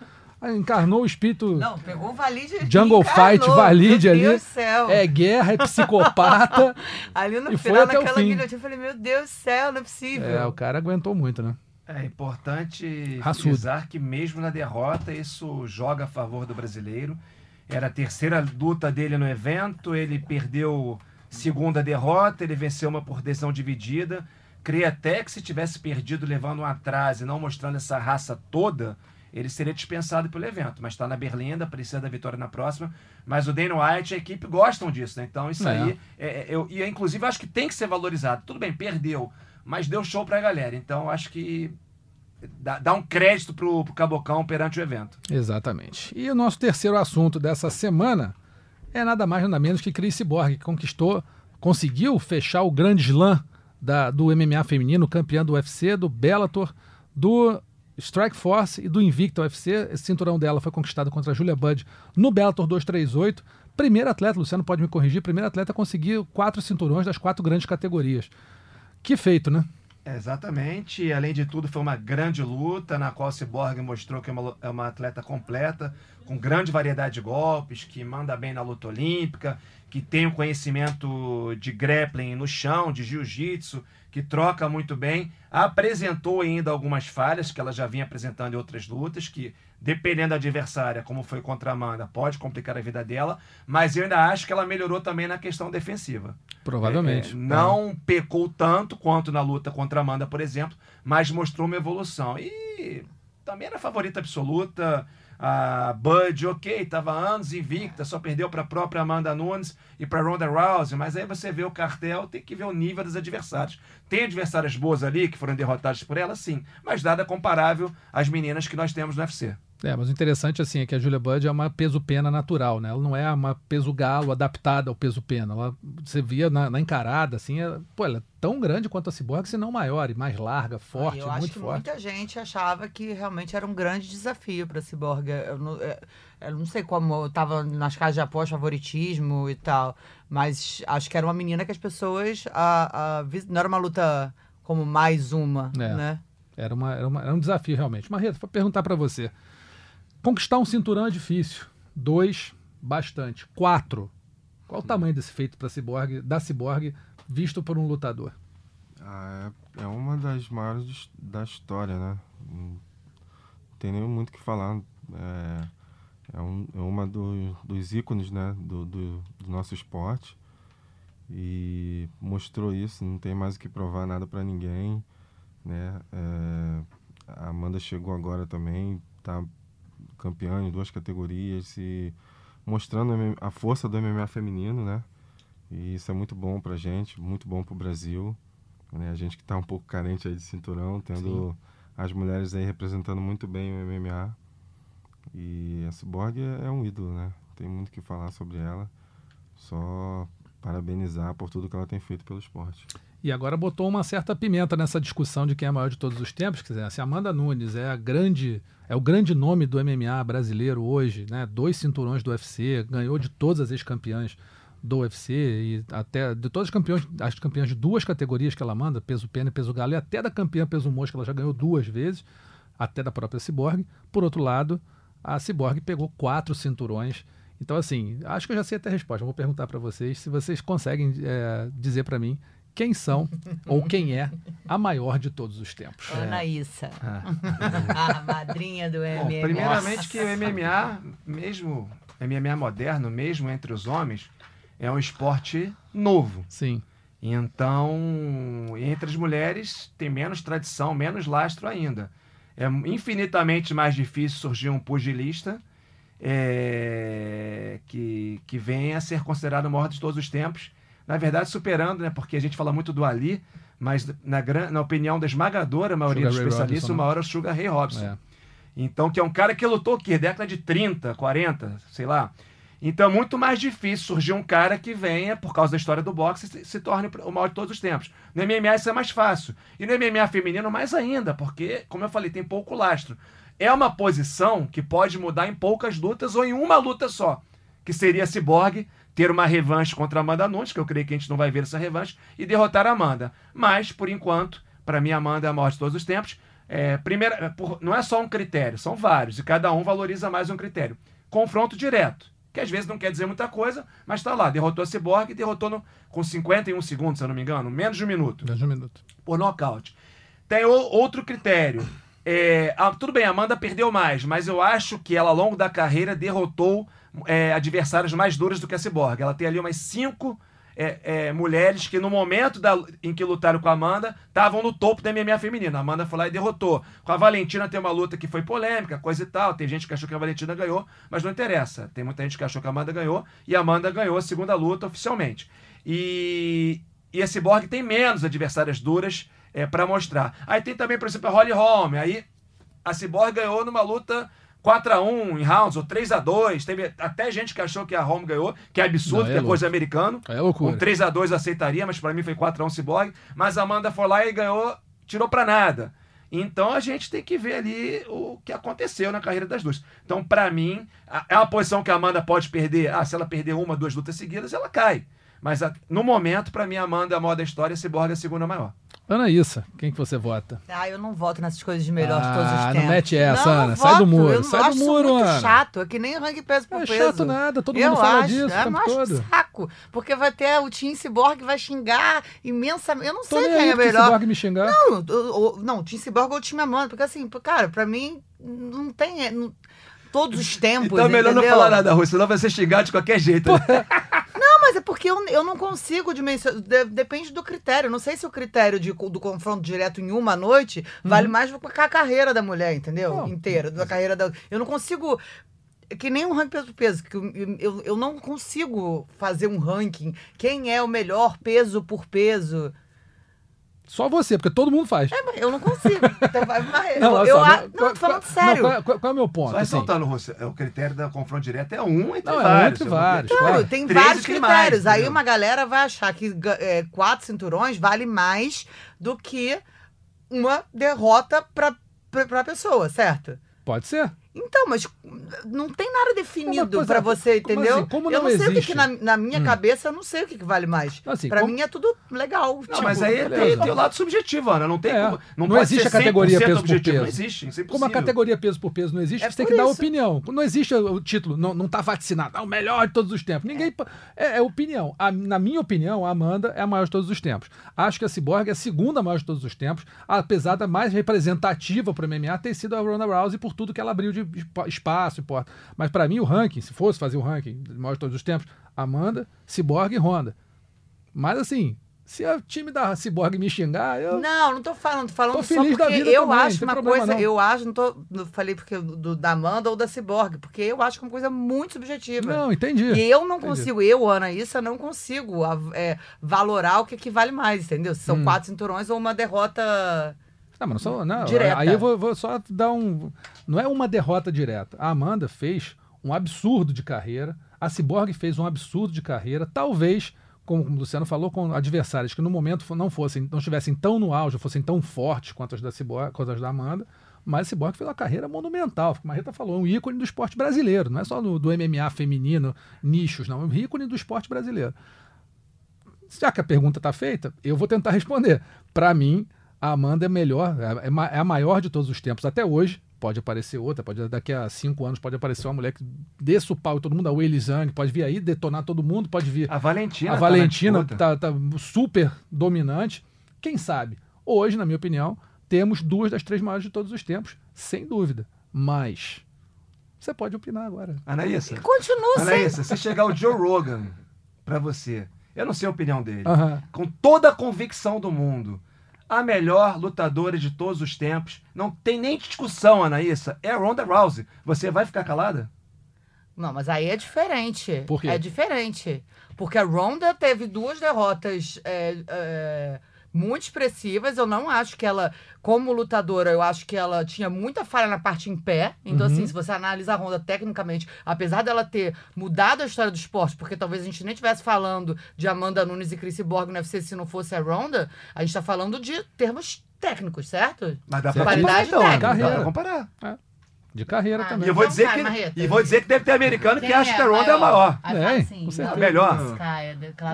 Encarnou o espírito. Não, pegou o Valide Jungle encarnou. Fight, Valide Meu ali. Deus do céu. É guerra, é psicopata. Ali no e foi final até o daquela fim. guilhotina, eu falei, meu Deus do céu, não é possível. é, o cara aguentou muito, né? É importante Raçudo. frisar que mesmo na derrota isso joga a favor do brasileiro. Era a terceira luta dele no evento, ele perdeu segunda derrota, ele venceu uma por decisão dividida. Creio até que se tivesse perdido levando um atraso e não mostrando essa raça toda, ele seria dispensado pelo evento. Mas está na Berlinda, precisa da vitória na próxima. Mas o Dana White e a equipe gostam disso, né? Então isso É. aí, é, é, eu, e inclusive acho que tem que ser valorizado. Tudo bem, perdeu, mas deu show pra galera. Então acho que dá, dá um crédito pro, pro Cabocão perante o evento. Exatamente. E o nosso terceiro assunto dessa semana é nada mais nada menos que Chris Borg, que conquistou, conseguiu fechar o grande slam da, do MMA feminino, campeã do UFC, do Bellator, do Strike Force e do Invicta UFC. Esse cinturão dela foi conquistado contra a Julia Budd no Bellator 238. Primeiro atleta, Luciano pode me corrigir, primeiro atleta a conseguir quatro cinturões das quatro grandes categorias. Que feito, né? Exatamente. E, além de tudo, foi uma grande luta na qual o Cyborg mostrou que é uma, é uma atleta completa, com grande variedade de golpes, que manda bem na luta olímpica, que tem um conhecimento de grappling no chão, de jiu-jitsu, que troca muito bem. Apresentou ainda algumas falhas que ela já vinha apresentando em outras lutas, que dependendo da adversária, como foi contra a Amanda, pode complicar a vida dela, mas eu ainda acho que ela melhorou também na questão defensiva. Provavelmente. É, não pecou tanto quanto na luta contra a Amanda, por exemplo, mas mostrou uma evolução. E também era favorita absoluta. A Bud, ok, estava anos invicta, só perdeu para a própria Amanda Nunes e para Ronda Rousey, mas aí você vê o cartel, tem que ver o nível dos adversários. Tem adversárias boas ali que foram derrotadas por ela, sim, mas nada comparável às meninas que nós temos no UFC. É, mas o interessante assim é que a Julia Budd é uma peso-pena natural, né? Ela não é uma peso-galo adaptada ao peso-pena. Ela, você via na, na encarada, assim, ela, pô, ela é tão grande quanto a Cyborg, se não maior, e mais larga, forte, eu acho que forte. muita gente achava que realmente era um grande desafio para a Cyborg. Eu não, é, eu não sei como estava nas casas de aposta, favoritismo e tal, mas acho que era uma menina que as pessoas. A, a, não era uma luta como mais uma, É. né? Era, uma, era, uma- era um desafio, realmente. Marreta, vou perguntar pra você. Conquistar um cinturão é difícil. Dois, bastante. Quatro. Qual o tamanho desse feito pra Cyborg, da Cyborg visto por um lutador? Ah, é, é uma das maiores da história, né? Não tem nem muito o que falar. É, é, um, é uma do, dos ícones né, do, do, do, nosso esporte e mostrou isso, não tem mais o que provar nada para ninguém. Né? É, a Amanda chegou agora também, está campeã em duas categorias e mostrando a força do MMA feminino, né? E isso é muito bom pra gente, muito bom pro Brasil. Né? A gente que está um pouco carente aí de cinturão, tendo Sim. as mulheres aí representando muito bem o MMA. E a Cyborg é, é um ídolo, né? Tem muito que falar sobre ela. Só parabenizar por tudo que ela tem feito pelo esporte. E agora botou uma certa pimenta nessa discussão de quem é maior de todos os tempos. Quer dizer, se Amanda Nunes é a grande, é o grande nome do MMA brasileiro hoje, né? Dois cinturões do UFC, ganhou de todas as ex-campeãs do UFC e até de todas as campeões, as campeãs de duas categorias que ela manda, peso pena e peso galo, e até da campeã peso mosca ela já ganhou duas vezes, até da própria Cyborg. Por outro lado, a Cyborg pegou quatro cinturões. Então, assim, acho que eu já sei até a resposta. vou perguntar para vocês se vocês conseguem é, dizer para mim quem são ou quem é a maior de todos os tempos. Anaísa, é. a madrinha do MMA. Bom, primeiramente que o MMA, mesmo MMA moderno, mesmo entre os homens, é um esporte novo. Sim. Então, entre as mulheres tem menos tradição, menos lastro ainda. É infinitamente mais difícil surgir um pugilista é, que, que venha a ser considerado o maior de todos os tempos. Na verdade, superando, né? Porque a gente fala muito do Ali, mas na, na opinião da esmagadora maioria Sugar dos especialistas, o maior é o Sugar Ray Robson. É. Então, que é um cara que lutou aqui, década de 30, 40, sei lá. Então é muito mais difícil surgir um cara que venha, por causa da história do boxe, se, se torne o maior de todos os tempos. No MMA isso é mais fácil. E no MMA feminino mais ainda, porque, como eu falei, tem pouco lastro. É uma posição que pode mudar em poucas lutas ou em uma luta só, que seria a Cyborg ter uma revanche contra a Amanda Nunes, que eu creio que a gente não vai ver essa revanche, e derrotar a Amanda. Mas, por enquanto, para mim, a Amanda é a maior de todos os tempos. É, primeira, é, por, não é só um critério, são vários, e cada um valoriza mais um critério. Confronto direto que às vezes não quer dizer muita coisa, mas está lá. Derrotou a Cyborg e derrotou no, com 51 segundos, se eu não me engano, menos de um minuto. Menos de um minuto. Por nocaute. Tem o, outro critério. É, a, tudo bem, a Amanda perdeu mais, mas eu acho que ela, ao longo da carreira, derrotou é, adversários mais duros do que a Cyborg. Ela tem ali umas cinco é, é, mulheres que no momento da, em que lutaram com a Amanda estavam no topo da MMA feminina. A Amanda foi lá e derrotou. Com a Valentina tem uma luta que foi polêmica, coisa e tal. Tem gente que achou que a Valentina ganhou, mas não interessa. Tem muita gente que achou que a Amanda ganhou e a Amanda ganhou a segunda luta oficialmente. E, e a Cyborg tem menos adversárias duras é, para mostrar. Aí tem também, por exemplo, a Holly Holm. Aí a Cyborg ganhou numa luta 4x1 em rounds, ou 3x2. Teve até gente que achou que a Home ganhou, que é absurdo, Não, é que é coisa americano. É loucura. Um 3x2 aceitaria, mas para mim foi 4x1 Cyborg. Mas a Amanda foi lá e ganhou, tirou pra nada. Então a gente tem que ver ali o que aconteceu na carreira das duas. Então, para mim, é uma posição que a Amanda pode perder. Ah, se ela perder uma, duas lutas seguidas, ela cai. Mas no momento, para mim, Amanda é a maior da história e Cyborg é a segunda maior. Anaísa, quem que você vota? Ah, eu não voto nessas coisas de melhor ah, de todos os tempos. não mete essa, não, Ana. Sai voto. do muro, eu sai do muro, muito Ana. chato, é que nem ranking peso por é peso. É chato nada, todo eu mundo fala acho, disso é, o tempo todo. saco, porque vai ter o Tim Cyborg que vai xingar imensamente. Eu não Tô sei quem é melhor. Cyborg me xingar. Não, o, o, não, Tim Cyborg ou o Tim Amanda, porque assim, cara, pra mim não tem... Não, todos os tempos, Então é melhor entendeu? não falar nada, Rui, senão vai ser xingado de qualquer jeito. Né? mas é porque eu, eu não consigo dimensionar. De, depende do critério. Não sei se o critério de, do confronto direto em uma noite uhum. vale mais do que a carreira da mulher, entendeu? Oh. Inteira, da carreira da. Eu não consigo que nem um ranking peso peso, que eu, eu, eu, não consigo fazer um ranking. Quem é o melhor peso por peso? Só você, porque todo mundo faz. É, eu não consigo. Então vai mais. Não, eu, eu, não, qual, tô falando sério. Não, qual, qual, é o meu ponto? Só ressaltando, assim. é o critério da confronto direto é um entre não, vários. É um entre vários. Claro, tem vários critérios. Mais, Aí uma galera vai achar que é, quatro cinturões vale mais do que uma derrota para a pessoa, certo? Pode ser. Então, mas não tem nada definido para você, entendeu? Como assim? como eu não, não sei existe? o que, que na, na, minha hum. cabeça, eu não sei o que, que vale mais. Assim, para como... mim é tudo legal. Não, tipo, mas aí tem, tem, o lado subjetivo, Ana. Não tem é. como, não, não existe a categoria peso objetivo. por peso. Não existe, isso é Como a categoria peso por peso não existe, é você tem que isso. dar opinião. Não existe o título, não, não tá vacinado. É o melhor de todos os tempos. Ninguém. É, é opinião. A, na minha opinião, a Amanda é a maior de todos os tempos. Acho que a Cyborg é a segunda maior de todos os tempos, apesar da mais representativa para o MMA ter sido a Ronda Rousey por tudo que ela abriu de, espa- espaço importa. Mas pra mim o ranking, se fosse fazer o ranking de maior de todos os tempos, Amanda, Cyborg e Honda. Mas assim, se o time da Cyborg me xingar, eu Não, não tô falando, tô falando Tô só porque eu também, acho uma problema, coisa, não. eu acho, não tô, não falei porque do, da Amanda ou da Cyborg, porque eu acho que é uma coisa muito subjetiva. não entendi. E eu não Entendi. consigo, eu, Ana, isso eu não consigo é, valorar o que, que vale mais, entendeu? Se são Hum. quatro cinturões ou uma derrota. Ah, mas não, só, não Direta. aí eu vou, vou só dar um. Não é uma derrota direta. A Amanda fez um absurdo de carreira. A Cyborg fez um absurdo de carreira. Talvez, como o Luciano falou, com adversários que no momento não fossem, não estivessem tão no auge, fossem tão fortes quanto as da Cyborg, quanto as da Amanda. Mas a Cyborg fez uma carreira monumental. Como a Rita falou, um ícone do esporte brasileiro. Não é só no- do MMA feminino, nichos, não. É um ícone do esporte brasileiro. Já que a pergunta está feita, eu vou tentar responder. Para mim, a Amanda é melhor, é, ma- é a maior de todos os tempos até hoje. Pode aparecer outra, pode daqui a cinco anos pode aparecer uma mulher que desça o pau em todo mundo, a Weili Zhang, pode vir aí detonar todo mundo, pode vir A Valentina. a tá na Valentina tá, tá super dominante. Quem sabe? Hoje, na minha opinião, temos duas das três maiores de todos os tempos, sem dúvida. Mas você pode opinar agora. Anaísa. Continua. Anaísa, se chegar o Joe Rogan pra você, eu não sei a opinião dele, Aham. com toda a convicção do mundo, a melhor lutadora de todos os tempos, não tem nem discussão, Anaísa, é a Ronda Rousey. Você vai ficar calada? Não, mas aí é diferente. Por quê? É diferente. Porque a Ronda teve duas derrotas é, é, muito expressivas. Eu não acho que ela, como lutadora, eu acho que ela tinha muita falha na parte em pé. Então, Uhum. assim, se você analisa a Ronda tecnicamente, apesar dela ter mudado a história do esporte, porque talvez a gente nem estivesse falando de Amanda Nunes e Chris Borg no UFC se não fosse a Ronda, a gente tá falando de termos técnicos, certo? Mas dá pra comparar, Qualidade então, Ana, técnica. dá pra comparar. De carreira Ah, E também. eu vou dizer que Marreta. e vou dizer que deve ter americano que acha que a Ronda é a maior. É, fala assim, com certeza. A melhor.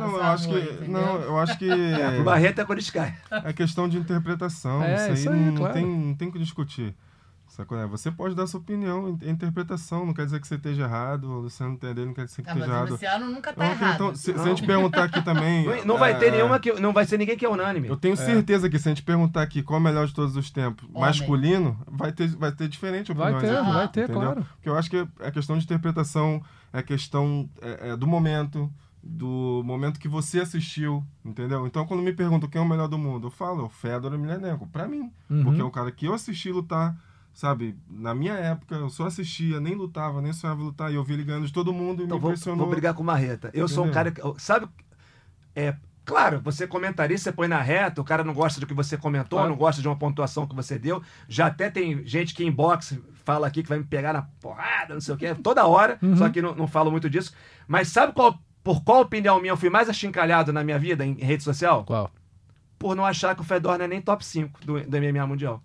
Não, eu acho que. Não, eu acho que. É, pro Barreto é quando cai. É questão de interpretação. É, isso aí, isso aí, não, claro. tem, não tem o que discutir. Sacou? né? Você pode dar sua opinião, é interpretação. Não quer dizer que você esteja errado, o Luciano entender, não quer dizer que Ah, mas esteja o errado. Luciano nunca tá Não, errado. então, se, se a gente perguntar aqui também. Não, vai é, ter nenhuma que não vai ser ninguém que é unânime. Eu tenho certeza que se a gente perguntar aqui qual é o melhor de todos os tempos, Homem. masculino, vai ter, vai ter diferente Vai opiniões. ter, aqui, vai ter, entendeu? claro. Porque eu acho que é questão de interpretação, é questão é, é, do momento, do momento que você assistiu, entendeu? Então, quando me perguntam quem é o melhor do mundo, eu falo, o Fedor Emelianenko, pra mim. Uhum. Porque é o cara que eu assisti lutar, sabe? Na minha época, eu só assistia, nem lutava, nem sonhava lutar, e eu vi ele ganhando de todo mundo e Então me vou, impressionou. vou brigar com o Marreta. Eu sou um cara Entendeu? que. Sabe. É, claro, você comentarista, você põe na reta, o cara não gosta do que você comentou, Claro. não gosta de uma pontuação que você deu. Já até tem gente que em boxe fala aqui que vai me pegar na porrada, não sei o quê, toda hora, Uhum. só que não, não falo muito disso. Mas sabe qual, por qual opinião minha eu fui mais achincalhado na minha vida em rede social? Qual? Por não achar que o Fedor não é nem top 5 do, do MMA Mundial.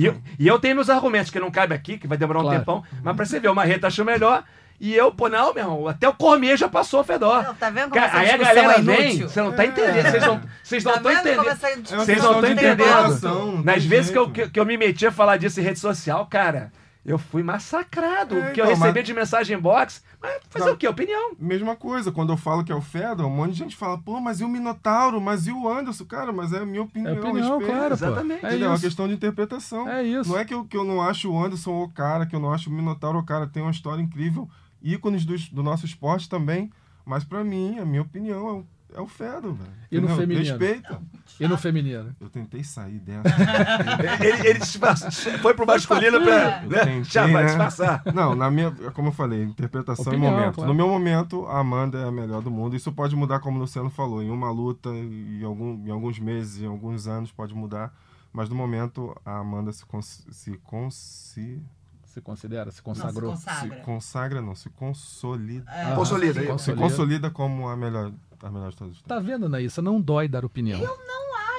E eu, e eu tenho meus argumentos, que não cabe aqui, que vai demorar um Claro. tempão, mas pra você ver, o Marreta achou melhor. E eu, pô, não, meu irmão, até o Cormier já passou o Fedor. Não, tá vendo como Cara, aí a galera é vem, você não tá entendendo, vocês não Tá estão como entendendo. É Vocês não estão entendendo. interpretação, não Nas vezes que eu, que, que eu me meti a falar disso em rede social, cara, eu fui massacrado. É, que eu então, recebi mas- de mensagem em box. Mas fazer Não. o quê? Opinião. Mesma coisa, quando eu falo que é o Fedor, um monte de gente fala, pô, mas e o Minotauro? Mas e o Anderson? Cara, mas é a minha opinião, É opinião, respeito. claro. Exatamente. É? É uma questão de interpretação. É isso. Não é que eu, que eu não acho o Anderson o cara, que eu não acho o Minotauro o cara. Tem uma história incrível, ícones do, do nosso esporte também. Mas pra mim, a minha opinião é o, é o Fedor, velho. E no feminino? Respeita. E no feminino? Eu tentei sair dessa. Ele, ele foi pro masculino pra Eu né, tentei, já vai né? disfarçar. Não, na minha, como eu falei, interpretação Opinião, e momento. claro. No meu momento, a Amanda é a melhor do mundo. Isso pode mudar, como o Luciano falou, em uma luta, em, algum, em alguns meses, em alguns anos, pode mudar. Mas no momento, a Amanda se, cons, se, consi, Se considera? Se Não, consagrou? se consagra. se consagra, não, se consolida. É, Consolida, sim. aí. Se consolida como a melhor, a melhor de todos. Tá vendo, Naíssa? Não dói dar opinião.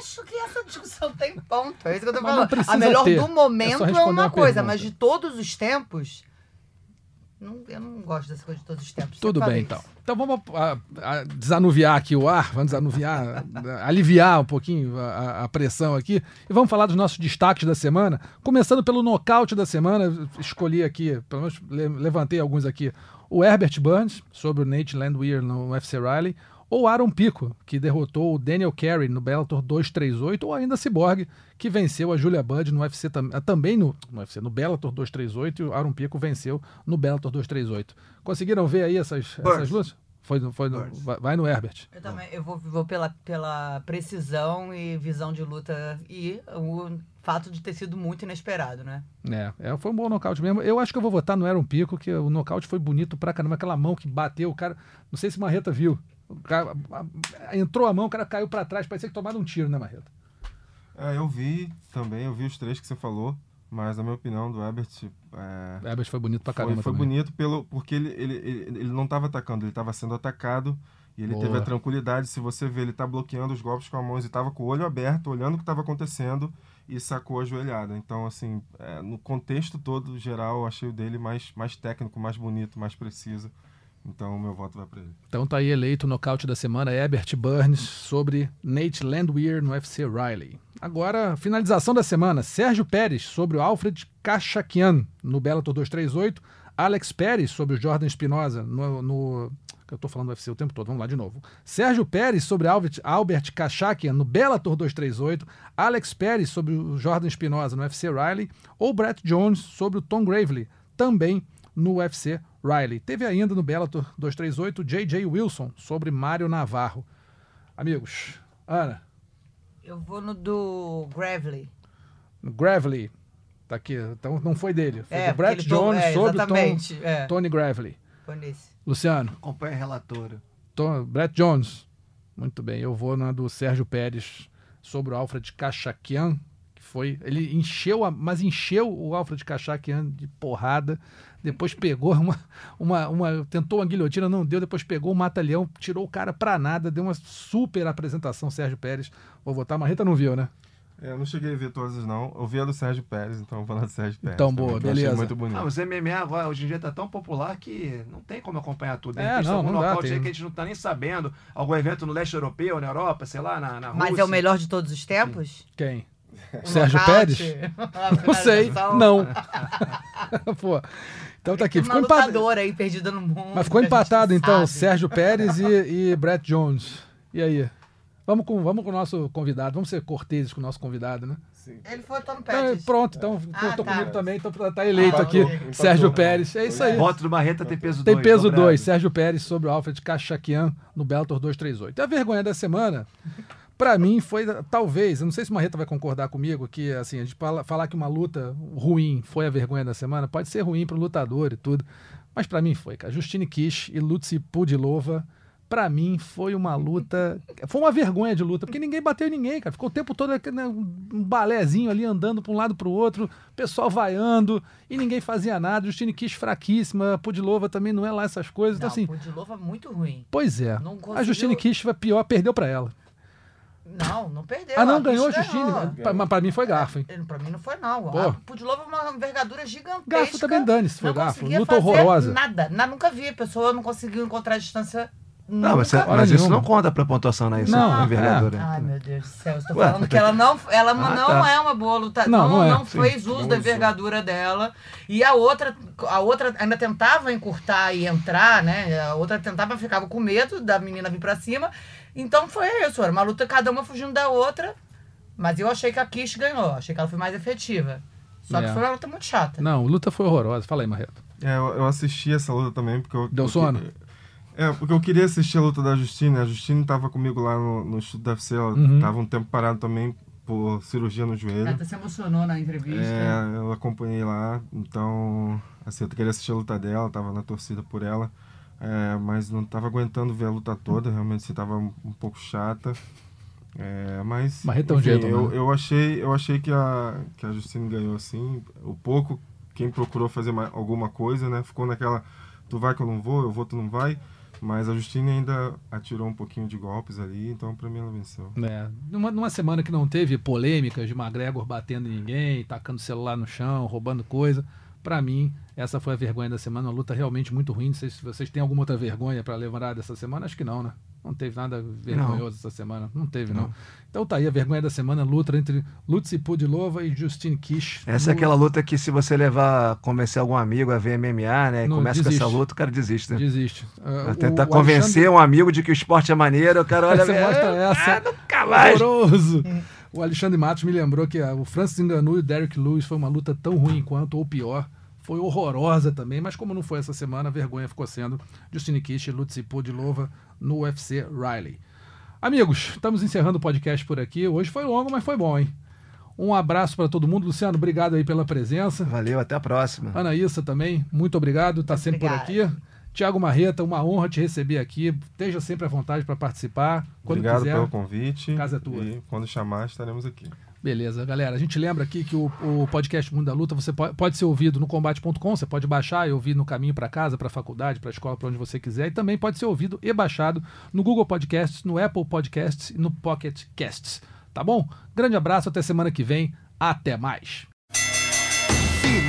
Acho que essa discussão tem ponto. É isso que eu tô falando. A melhor ter. do É momento é, responder uma coisa, mas de todos os tempos. não- eu não gosto dessa coisa de todos os tempos. Tudo bem, então. isso. Então vamos a- a desanuviar aqui o ar, vamos desanuviar, aliviar um pouquinho a, pressão aqui e vamos falar dos nossos destaques da semana. Começando pelo nocaute da semana, escolhi aqui, pelo menos le- levantei alguns aqui. O Herbert Burns, sobre o Nate Landwehr no UFC Riley. Ou Aaron Pico, que derrotou o Daniel Carey no Bellator 238, ou ainda Cyborg, que venceu a Julia Budd no UFC ah, também no, no UFC, no Bellator 238, e o Aaron Pico venceu no Bellator 238. Conseguiram ver aí essas, essas lutas? Foi, foi no- vai, vai no Herbert. Eu também, eu vou, vou pela, pela precisão e visão de luta e o fato de ter sido muito inesperado, né? É, é, foi um bom nocaute mesmo. Eu acho que eu vou votar no Aaron Pico, que o nocaute foi bonito pra caramba. Aquela mão que bateu, o cara. Não sei se Marreta viu. Cara, entrou a mão, o cara caiu pra trás, parecia que tomaram um tiro, né, Marreta? É, eu vi também, eu vi os três que você falou, mas na minha opinião, do Herbert, é, O Herbert foi bonito pra foi, caramba foi também. bonito pelo, porque ele, ele, ele, ele não estava atacando, ele estava sendo atacado e ele Boa. teve a tranquilidade. Se você vê, ele tá bloqueando os golpes com a mão e estava com o olho aberto, olhando o que estava acontecendo e sacou a joelhada. Então, assim, é, no contexto todo geral, eu achei o dele mais, mais técnico, mais bonito, mais preciso. Então, meu voto vai para ele. Então tá aí eleito o nocaute da semana, Herbert Burns sobre Nate Landwehr no UFC Riley. Agora, finalização da semana, Sérgio Pérez sobre o Alfred Kachakian no Bellator 238, Alex Pérez sobre o Jordan Espinosa no, no... Eu tô falando do UFC o tempo todo, vamos lá de novo. Sérgio Pérez sobre Albert, Albert Kachakian no Bellator 238, Alex Pérez sobre o Jordan Espinosa no UFC Riley, ou Brett Jones sobre o Tom Gravely, também no UFC Riley. Teve ainda no Bellator 238 J.J. Wilson sobre Mário Navarro. Amigos, Ana, Eu vou no do Gravely. no Gravely, tá aqui, então não foi dele, foi É, do Brett Jones é, sobre o Tom, é. Tony Gravely. Foi nesse. Luciano, Acompanha a relatora. Tom, Brett Jones. Muito bem, eu vou na do Sérgio Pérez sobre o Alfred Kachakian, que foi, ele encheu, a, mas encheu o Alfred Kachakian de porrada, depois pegou uma, uma, uma, tentou uma guilhotina, não deu, depois pegou o mata-leão, tirou o cara pra nada, deu uma super apresentação, Sérgio Pérez. Vou votar, Marreta não viu, né? É, eu não cheguei a ver todas, não. Eu vi a do Sérgio Pérez, então vou falar do Sérgio Pérez. Então, também, boa, achei beleza. muito bonito. Ah, mas o MMA agora, hoje em dia, tá tão popular que não tem como acompanhar tudo. De É, repente, não, algum não dá, tem- que a gente não tá nem sabendo. Algum evento no leste europeu, na Europa, sei lá, na, na Mas Rússia. é o melhor de todos os tempos? Quem? O Sérgio? Pérez? Não sei, não. Pô, então tá aqui, ficou uma empatado. lutadora aí perdida no mundo. Mas ficou empatado então, sabe. Sérgio Pérez e, e Brett Jones. E aí? Vamos com, vamos com o nosso convidado, vamos ser corteses com o nosso convidado, né? Ele foi Tom Então, Pettis. pronto, então Ah, contou tá. comigo também, então tá eleito Empatou, aqui empatou. Sérgio Pérez. É isso aí. Voto do Marreta tem peso 2. Tem peso 2, Sérgio Pérez sobre o Alfred Kachakian no Bellator 238. E a vergonha da semana, pra mim, foi talvez, eu não sei se o Marreta vai concordar comigo, que assim, a gente fala, falar que uma luta ruim foi a vergonha da semana, pode ser ruim pro lutador e tudo, mas pra mim foi, cara. Justine Kish e Lutsi Pudilova, pra mim foi uma luta, foi uma vergonha de luta, porque ninguém bateu em ninguém, cara. Ficou o tempo todo né, um balézinho ali andando pra um lado pro outro, pessoal vaiando e ninguém fazia nada. Justine Kish fraquíssima, Pudilova também não é lá essas coisas. Então Não, assim, o Pudilova muito ruim. Pois é. Não A conseguiu- Justine Kish foi pior, perdeu pra ela. Não, não perdeu. ah, não, a ganhou a Kish Justine. Mas pra mim foi garfo, hein? Pra mim não foi, não. Pô. A Pudilova é uma envergadura gigantesca. Garfo também dane-se, foi não garfo. Luta horrorosa. Nada. Na, nunca vi. A pessoa não conseguiu encontrar a distância. Não, mas. Hora mas isso não conta pra pontuação, né? Isso Não, é envergadura. Ai, meu Deus do céu. Tô Ué, falando que ela não, ela Ah, não tá. é uma boa lutadora. Não, Não, não não, é. fez uso da envergadura dela. E a outra, a outra ainda tentava encurtar e entrar, né? A outra tentava, ficava com medo da menina vir pra cima. Então foi isso. Era uma luta, cada uma fugindo da outra. Mas eu achei que a Kish ganhou. Achei que ela foi mais efetiva. Só É. que foi uma luta muito chata. Não, a luta foi horrorosa. Fala aí, Marreto. É, eu, eu assisti essa luta também porque eu. Deu eu sono? que- É, porque eu queria assistir a luta da Justine. A Justine tava comigo lá no, no Instituto da UFC. Ela Uhum. tava um tempo parado também por cirurgia no joelho. Ela se emocionou na entrevista. É, eu acompanhei lá, então, assim, eu queria assistir a luta dela, tava na torcida por ela, é, mas não tava aguentando ver a luta toda, realmente assim, tava um, pouco chata. É, mas Marreta é enfim, gentleman, eu, né? eu achei, eu achei que a, que a Justine ganhou assim, o pouco, quem procurou fazer ma- alguma coisa, né, ficou naquela, tu vai que eu não vou, eu vou, tu não vai, mas a Justine ainda atirou um pouquinho de golpes ali, então pra mim ela venceu. É, numa, numa semana que não teve polêmicas de McGregor batendo em ninguém, tacando celular no chão, roubando coisa. Pra mim, essa foi a vergonha da semana. Uma luta realmente muito ruim. Não sei se vocês têm alguma outra vergonha pra lembrar dessa semana. Acho que não, né? Não teve nada vergonhoso essa semana. Não teve, não. Então tá aí a vergonha da semana, luta entre Lutzi Pudilova e Justine Kish. Essa é No- aquela luta que se você levar, convencer algum amigo a ver MMA, né? E Não, começa com desiste. essa luta, o cara desiste, né? Desiste. O- tentar convencer um amigo de que o esporte é maneiro, o cara olha Você mostra essa. Ah, nunca mais. O Alexandre Matos me lembrou que ah, o Francis Ngannou e o Derek Lewis foi uma luta tão ruim quanto, ou pior. Foi horrorosa também, mas como não foi essa semana, a vergonha ficou sendo Justine Kish e Lutzi Pudilova no UFC Riley. Amigos, estamos encerrando o podcast por aqui. Hoje foi longo, mas foi bom, hein? Um abraço para todo mundo. Luciano, obrigado aí pela presença. Valeu, até a próxima. Anaísa também, muito obrigado, tá sempre por Obrigada. aqui. Tiago Marreta, uma honra te receber aqui. Esteja sempre à vontade para participar. Quando Obrigado quiser. pelo convite. a casa é tua. E quando chamar, estaremos aqui. Beleza, galera. A gente lembra aqui que o, o podcast Mundo da Luta você pode, pode ser ouvido no combate.com, você pode baixar e ouvir no caminho para casa, para faculdade, para escola, para onde você quiser. E também pode ser ouvido e baixado no Google Podcasts, no Apple Podcasts e no Pocket Casts. Tá bom? Grande abraço, até semana que vem. Até mais.